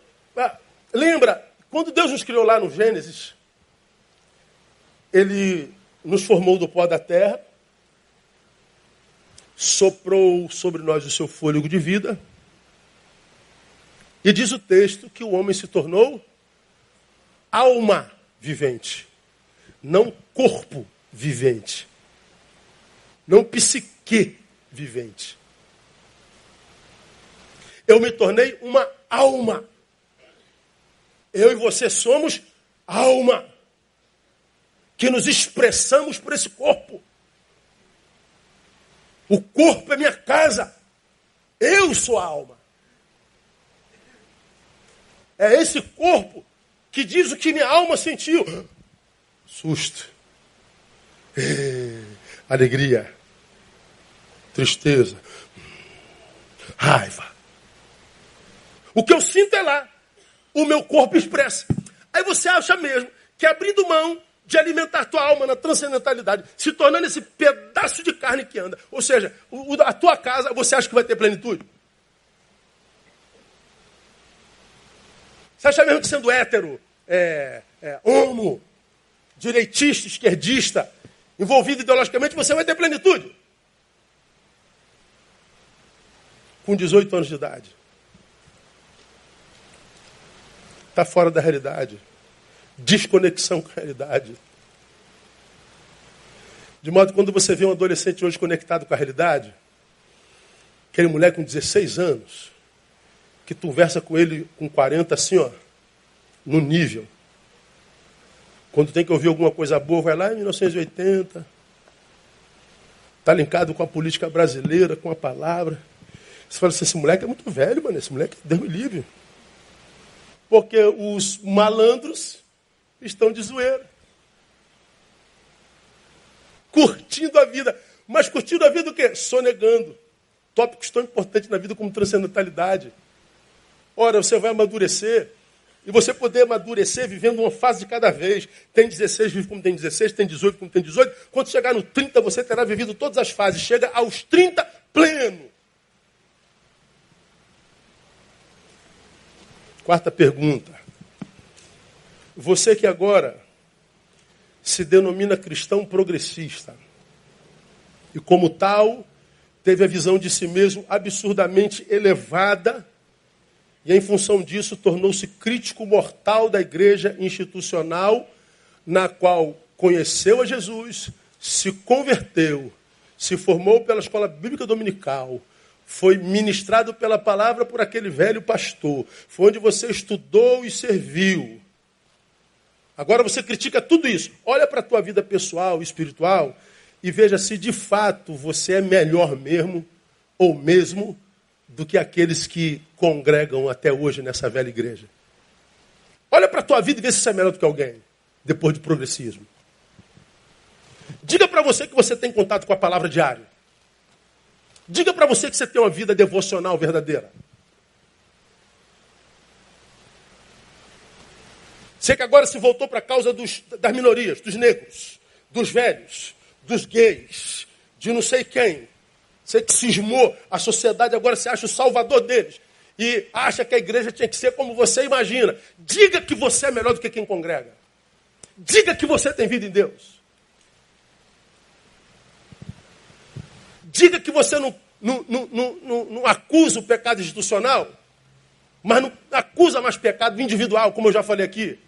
lembra, quando Deus nos criou lá no Gênesis, Ele nos formou do pó da terra, soprou sobre nós o seu fôlego de vida, e diz o texto que o homem se tornou alma vivente, não corpo vivente, não psique vivente. Eu me tornei uma alma. Eu e você somos alma. Que nos expressamos por esse corpo. O corpo é minha casa. Eu sou a alma. É esse corpo que diz o que minha alma sentiu. Susto. É, alegria. Tristeza. Raiva. O que eu sinto é lá. O meu corpo expressa. Aí você acha mesmo que abrindo mão de alimentar tua alma na transcendentalidade, se tornando esse pedaço de carne que anda. Ou seja, a tua casa, você acha que vai ter plenitude? Você acha mesmo que sendo hétero, é, é, homo, direitista, esquerdista, envolvido ideologicamente, você vai ter plenitude. Com 18 anos de idade. Está fora da realidade. Desconexão com a realidade. De modo que quando você vê um adolescente hoje conectado com a realidade, aquele moleque com 16 anos, que conversa com ele com 40 assim, ó, no nível. Quando tem que ouvir alguma coisa boa, vai lá em 1980. Está linkado com a política brasileira, com a palavra. Você fala assim, esse moleque é muito velho, mano. Esse moleque, Deus me livre. Porque os malandros estão de zoeira. Curtindo a vida. Mas curtindo a vida o quê? Sonegando. Tópicos tão importantes na vida como transcendentalidade. Ora, você vai amadurecer e você poder amadurecer vivendo uma fase de cada vez. Tem 16, vive como tem 16, tem 18 como tem 18. Quando chegar no 30, você terá vivido todas as fases. Chega aos 30 pleno. Quarta pergunta. Você que agora se denomina cristão progressista e, como tal, teve a visão de si mesmo absurdamente elevada e, em função disso, tornou-se crítico mortal da igreja institucional, na qual conheceu a Jesus, se converteu, se formou pela escola bíblica dominical, foi ministrado pela palavra por aquele velho pastor, foi onde você estudou e serviu. Agora você critica tudo isso. Olha para a tua vida pessoal, espiritual, e veja se de fato você é melhor mesmo, ou mesmo, do que aqueles que congregam até hoje nessa velha igreja. Olha para a tua vida e vê se você é melhor do que alguém, depois do progressismo. Diga para você que você tem contato com a palavra diário. Diga para você que você tem uma vida devocional verdadeira. Você que agora se voltou para a causa dos, das minorias, dos negros, dos velhos, dos gays, de não sei quem, você que cismou, a sociedade agora se acha o salvador deles. E acha que a igreja tinha que ser como você imagina. Diga que você é melhor do que quem congrega. Diga que você tem vida em Deus. Diga que você não, não, não, não, não acusa o pecado institucional, mas não acusa mais pecado individual, como eu já falei aqui.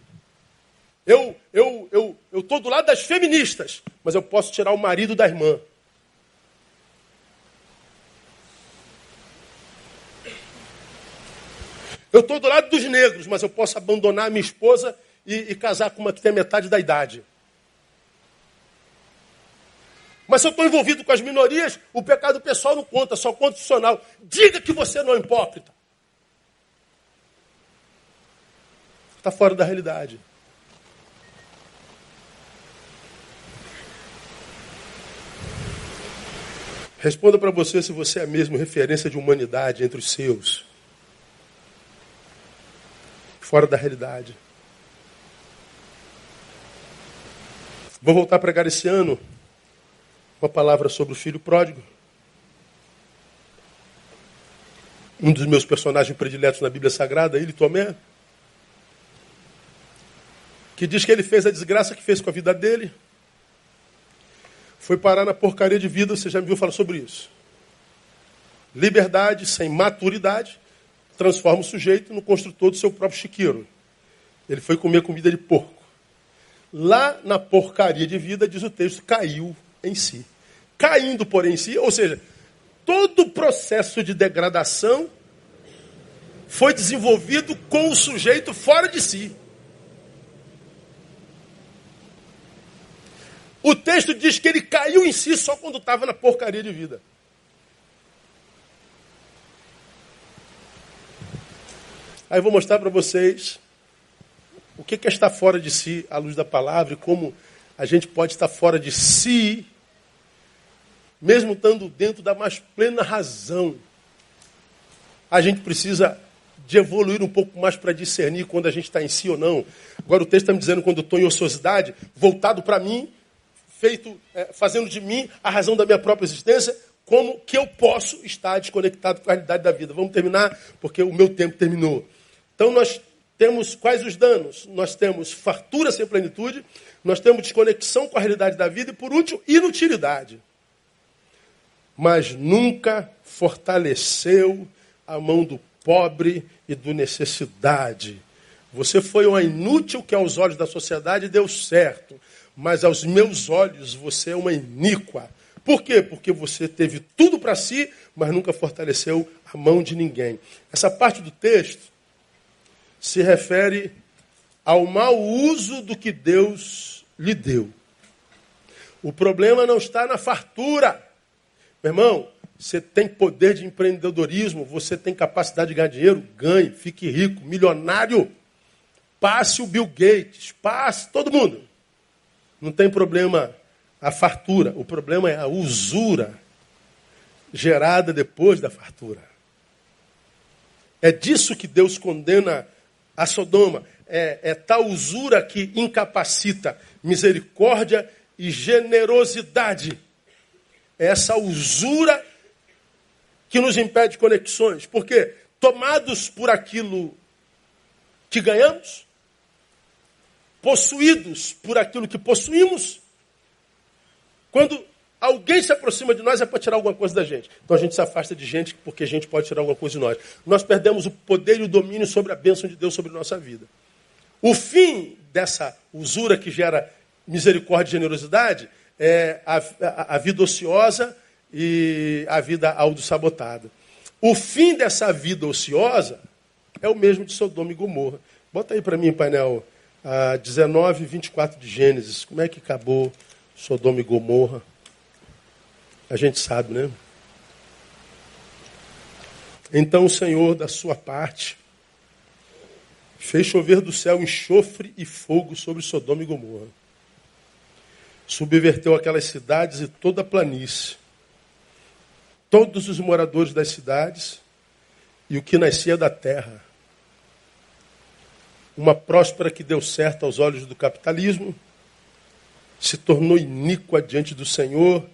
Eu eu eu eu tô do lado das feministas, mas eu posso tirar o marido da irmã. Eu estou do lado dos negros, mas eu posso abandonar minha esposa e, e casar com uma que tem metade da idade. Mas se eu estou envolvido com as minorias, o pecado pessoal não conta, só conta institucional. Diga que você não é hipócrita. Está fora da realidade. Responda para você se você é mesmo referência de humanidade entre os seus. Fora da realidade. Vou voltar a pregar esse ano uma palavra sobre o filho pródigo. Um dos meus personagens prediletos na Bíblia Sagrada, ele, Tomé, que diz que ele fez a desgraça que fez com a vida dele, foi parar na porcaria de vida, você já me viu falar sobre isso. Liberdade sem maturidade transforma o sujeito no construtor do seu próprio chiqueiro. Ele foi comer comida de porco. Lá na porcaria de vida, diz o texto, caiu em si. Caindo, porém, em si, ou seja, todo o processo de degradação foi desenvolvido com o sujeito fora de si. O texto diz que ele caiu em si só quando estava na porcaria de vida. Aí eu vou mostrar para vocês o que é estar fora de si à luz da palavra e como a gente pode estar fora de si mesmo estando dentro da mais plena razão, a gente precisa de evoluir um pouco mais para discernir quando a gente está em si ou não. Agora o texto está me dizendo quando eu estou em ociosidade, voltado para mim, feito, é, fazendo de mim a razão da minha própria existência, como que eu posso estar desconectado com a realidade da vida. Vamos terminar, porque o meu tempo terminou. Então nós temos quais os danos? Nós temos fartura sem plenitude, nós temos desconexão com a realidade da vida e, por último, inutilidade mas nunca fortaleceu a mão do pobre e do necessidade. Você foi uma inútil que aos olhos da sociedade deu certo, mas aos meus olhos você é uma iníqua. Por quê? Porque você teve tudo para si, mas nunca fortaleceu a mão de ninguém. Essa parte do texto se refere ao mau uso do que Deus lhe deu. O problema não está na fartura. Meu irmão, você tem poder de empreendedorismo, você tem capacidade de ganhar dinheiro, ganhe, fique rico, milionário. Passe o Bill Gates, passe todo mundo. Não tem problema a fartura, o problema é a usura gerada depois da fartura. É disso que Deus condena a Sodoma. É, é tal usura que incapacita misericórdia e generosidade é essa usura que nos impede conexões. Porque tomados por aquilo que ganhamos, possuídos por aquilo que possuímos, quando alguém se aproxima de nós é para tirar alguma coisa da gente. Então a gente se afasta de gente porque a gente pode tirar alguma coisa de nós. Nós perdemos o poder e o domínio sobre a bênção de Deus sobre nossa vida. O fim dessa usura que gera misericórdia e generosidade é, a, a, a vida ociosa e a vida auto-sabotada. O fim dessa vida ociosa é o mesmo de Sodoma e Gomorra. Bota aí para mim, painel, a 19 e 24 de Gênesis. Como é que acabou Sodoma e Gomorra? A gente sabe, né? Então o Senhor, da sua parte, fez chover do céu enxofre e fogo sobre Sodoma e Gomorra subverteu aquelas cidades e toda a planície. Todos os moradores das cidades e o que nascia da terra. Uma próspera que deu certo aos olhos do capitalismo, se tornou iníqua diante do Senhor,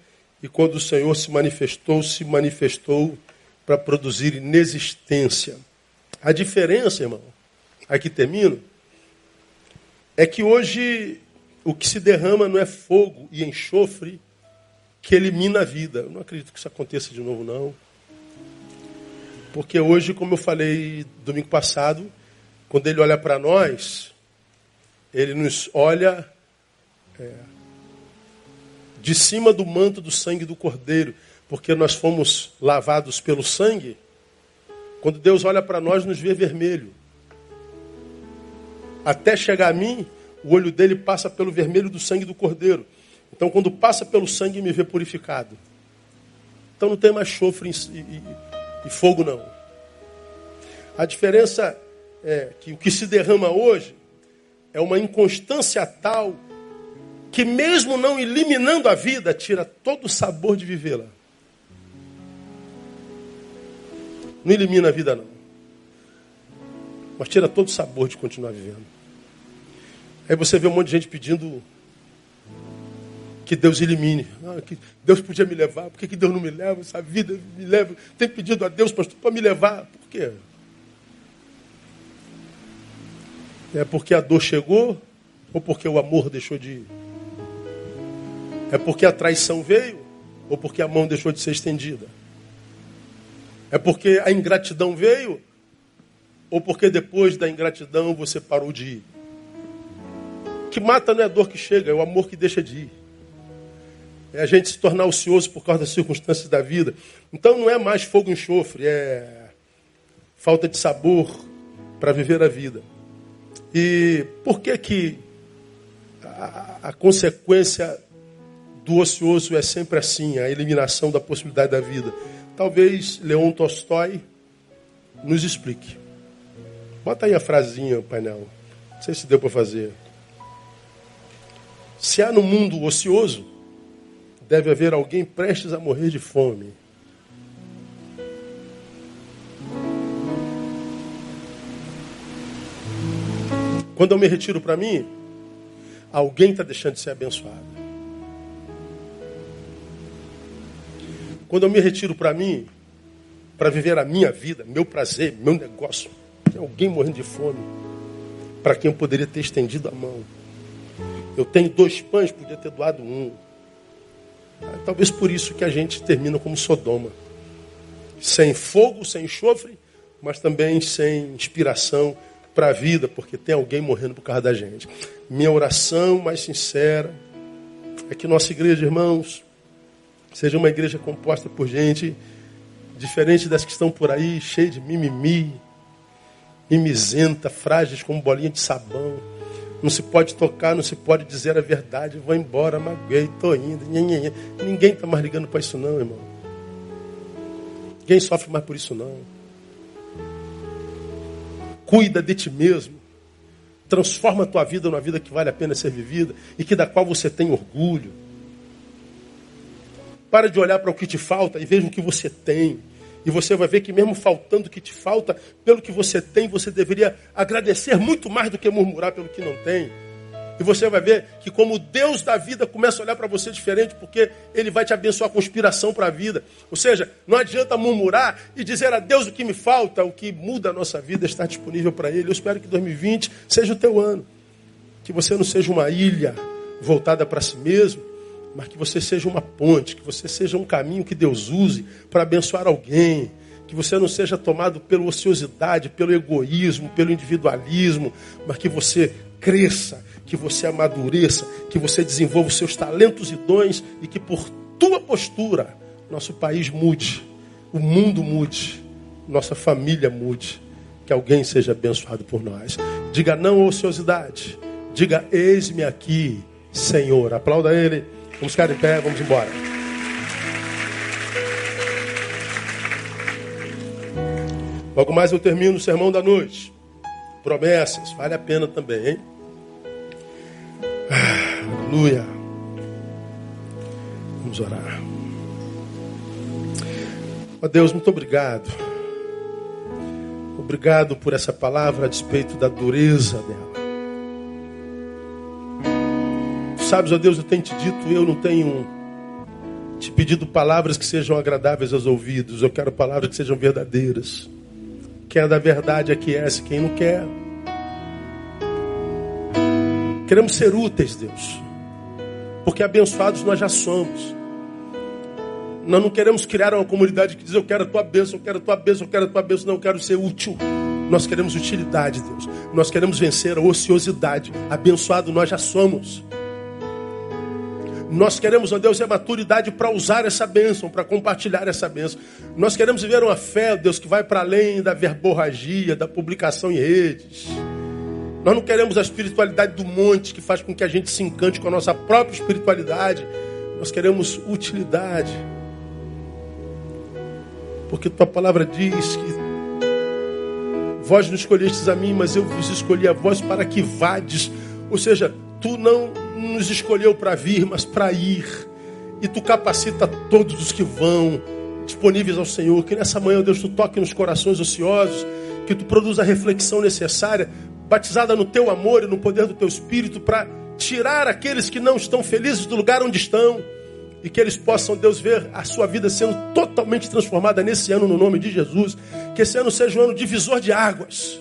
e quando o Senhor se manifestou, se manifestou para produzir inexistência. A diferença, irmão, aqui termino, é que hoje o que se derrama não é fogo e enxofre que elimina a vida. Eu não acredito que isso aconteça de novo, não. Porque hoje, como eu falei domingo passado, quando ele olha para nós, ele nos olha é, de cima do manto do sangue do Cordeiro, porque nós fomos lavados pelo sangue. Quando Deus olha para nós, nos vê vermelho. Até chegar a mim, o olho dele passa pelo vermelho do sangue do Cordeiro. Então, quando passa pelo sangue, me vê purificado. Então, não tem mais chofre e, e, e fogo, não. A diferença é que o que se derrama hoje é uma inconstância tal que, mesmo não eliminando a vida, tira todo o sabor de vivê-la. Não elimina a vida, não. Mas tira todo o sabor de continuar vivendo. Aí você vê um monte de gente pedindo que Deus elimine. Ah, que Deus podia me levar. Por que, que Deus não me leva? Essa vida me leva. Tem pedido a Deus, pastor, para me levar. Por quê? É porque a dor chegou ou porque o amor deixou de ir? É porque a traição veio ou porque a mão deixou de ser estendida? É porque a ingratidão veio ou porque depois da ingratidão você parou de ir? O que mata não é a dor que chega, é o amor que deixa de ir. É a gente se tornar ocioso por causa das circunstâncias da vida. Então não é mais fogo e enxofre, é falta de sabor para viver a vida. E por que que a, a consequência do ocioso é sempre assim, a eliminação da possibilidade da vida? Talvez Leon Tolstói nos explique. Bota aí a frasinha, painel. Não sei se deu para fazer. Se há no mundo ocioso, deve haver alguém prestes a morrer de fome. Quando eu me retiro para mim, alguém está deixando de ser abençoado. Quando eu me retiro para mim, para viver a minha vida, meu prazer, meu negócio, tem alguém morrendo de fome, para quem eu poderia ter estendido a mão. Eu tenho dois pães, podia ter doado um. Ah, talvez por isso que a gente termina como Sodoma. Sem fogo, sem enxofre, mas também sem inspiração, para a vida, porque tem alguém morrendo por causa da gente. Minha oração mais sincera é que nossa igreja, irmãos, seja uma igreja composta por gente diferente das que estão por aí, cheia de mimimi, mimizenta, frágeis como bolinha de sabão. Não se pode tocar, não se pode dizer a verdade. Vou embora, maguei, estou indo. Ninguém está mais ligando para isso não, irmão. Ninguém sofre mais por isso não. Cuida de ti mesmo. Transforma a tua vida numa vida que vale a pena ser vivida e que da qual você tem orgulho. Para de olhar para o que te falta e veja o que você tem. E você vai ver que mesmo faltando o que te falta, pelo que você tem, você deveria agradecer muito mais do que murmurar pelo que não tem. E você vai ver que como Deus da vida começa a olhar para você diferente, porque Ele vai te abençoar com inspiração para a vida. Ou seja, não adianta murmurar e dizer a Deus o que me falta, o que muda a nossa vida está disponível para Ele. Eu espero que 2020 seja o teu ano. Que você não seja uma ilha voltada para si mesmo, mas que você seja uma ponte, que você seja um caminho que Deus use para abençoar alguém. Que você não seja tomado pela ociosidade, pelo egoísmo, pelo individualismo, mas que você cresça que você amadureça, que você desenvolva os seus talentos e dons e que por tua postura nosso país mude, o mundo mude, nossa família mude, que alguém seja abençoado por nós. Diga não à ociosidade, diga eis-me aqui, Senhor. Aplauda Ele. Vamos ficar de pé, vamos embora. Logo mais eu termino o sermão da noite. Promessas, vale a pena também, hein? Aleluia. Vamos orar. Ó Deus, muito obrigado. Obrigado por essa palavra a despeito da dureza dela. sabes, ó Deus, eu tenho te dito, eu não tenho te pedido palavras que sejam agradáveis aos ouvidos. Eu quero palavras que sejam verdadeiras. Quem é da verdade aquece, quem não quer. Queremos ser úteis, Deus. Porque abençoados nós já somos. Nós não queremos criar uma comunidade que diz eu quero a tua bênção, eu quero a tua bênção, eu quero a tua bênção, não, eu quero ser útil. Nós queremos utilidade, Deus. Nós queremos vencer a ociosidade. Abençoado nós já somos. Nós queremos, ó Deus, a maturidade para usar essa bênção, para compartilhar essa bênção. Nós queremos viver uma fé, Deus, que vai para além da verborragia, da publicação em redes. Nós não queremos a espiritualidade do monte que faz com que a gente se encante com a nossa própria espiritualidade. Nós queremos utilidade. Porque tua palavra diz que vós não escolhestes a mim, mas eu vos escolhi a vós para que vades. Ou seja, tu não nos escolheu para vir, mas para ir. E tu capacita todos os que vão, disponíveis ao Senhor. Que nessa manhã, Deus, tu toque nos corações ociosos, que tu produza a reflexão necessária, batizada no teu amor e no poder do teu Espírito, para tirar aqueles que não estão felizes do lugar onde estão e que eles possam, Deus, ver a sua vida sendo totalmente transformada nesse ano, no nome de Jesus. Que esse ano seja um ano divisor de águas,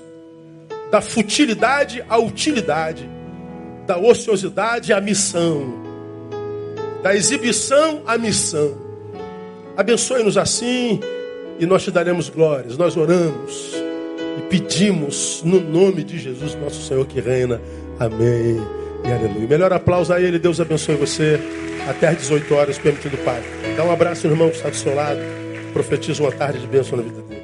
da futilidade à utilidade, da ociosidade à missão, da exibição à missão. Abençoe-nos assim e nós te daremos glórias. Nós oramos e pedimos no nome de Jesus, nosso Senhor que reina. Amém e aleluia. Melhor aplauso a Ele. Deus abençoe você até às 18 horas, permitindo o Pai. Dá um abraço irmão que está do seu lado. Profetiza uma tarde de bênção na vida dele.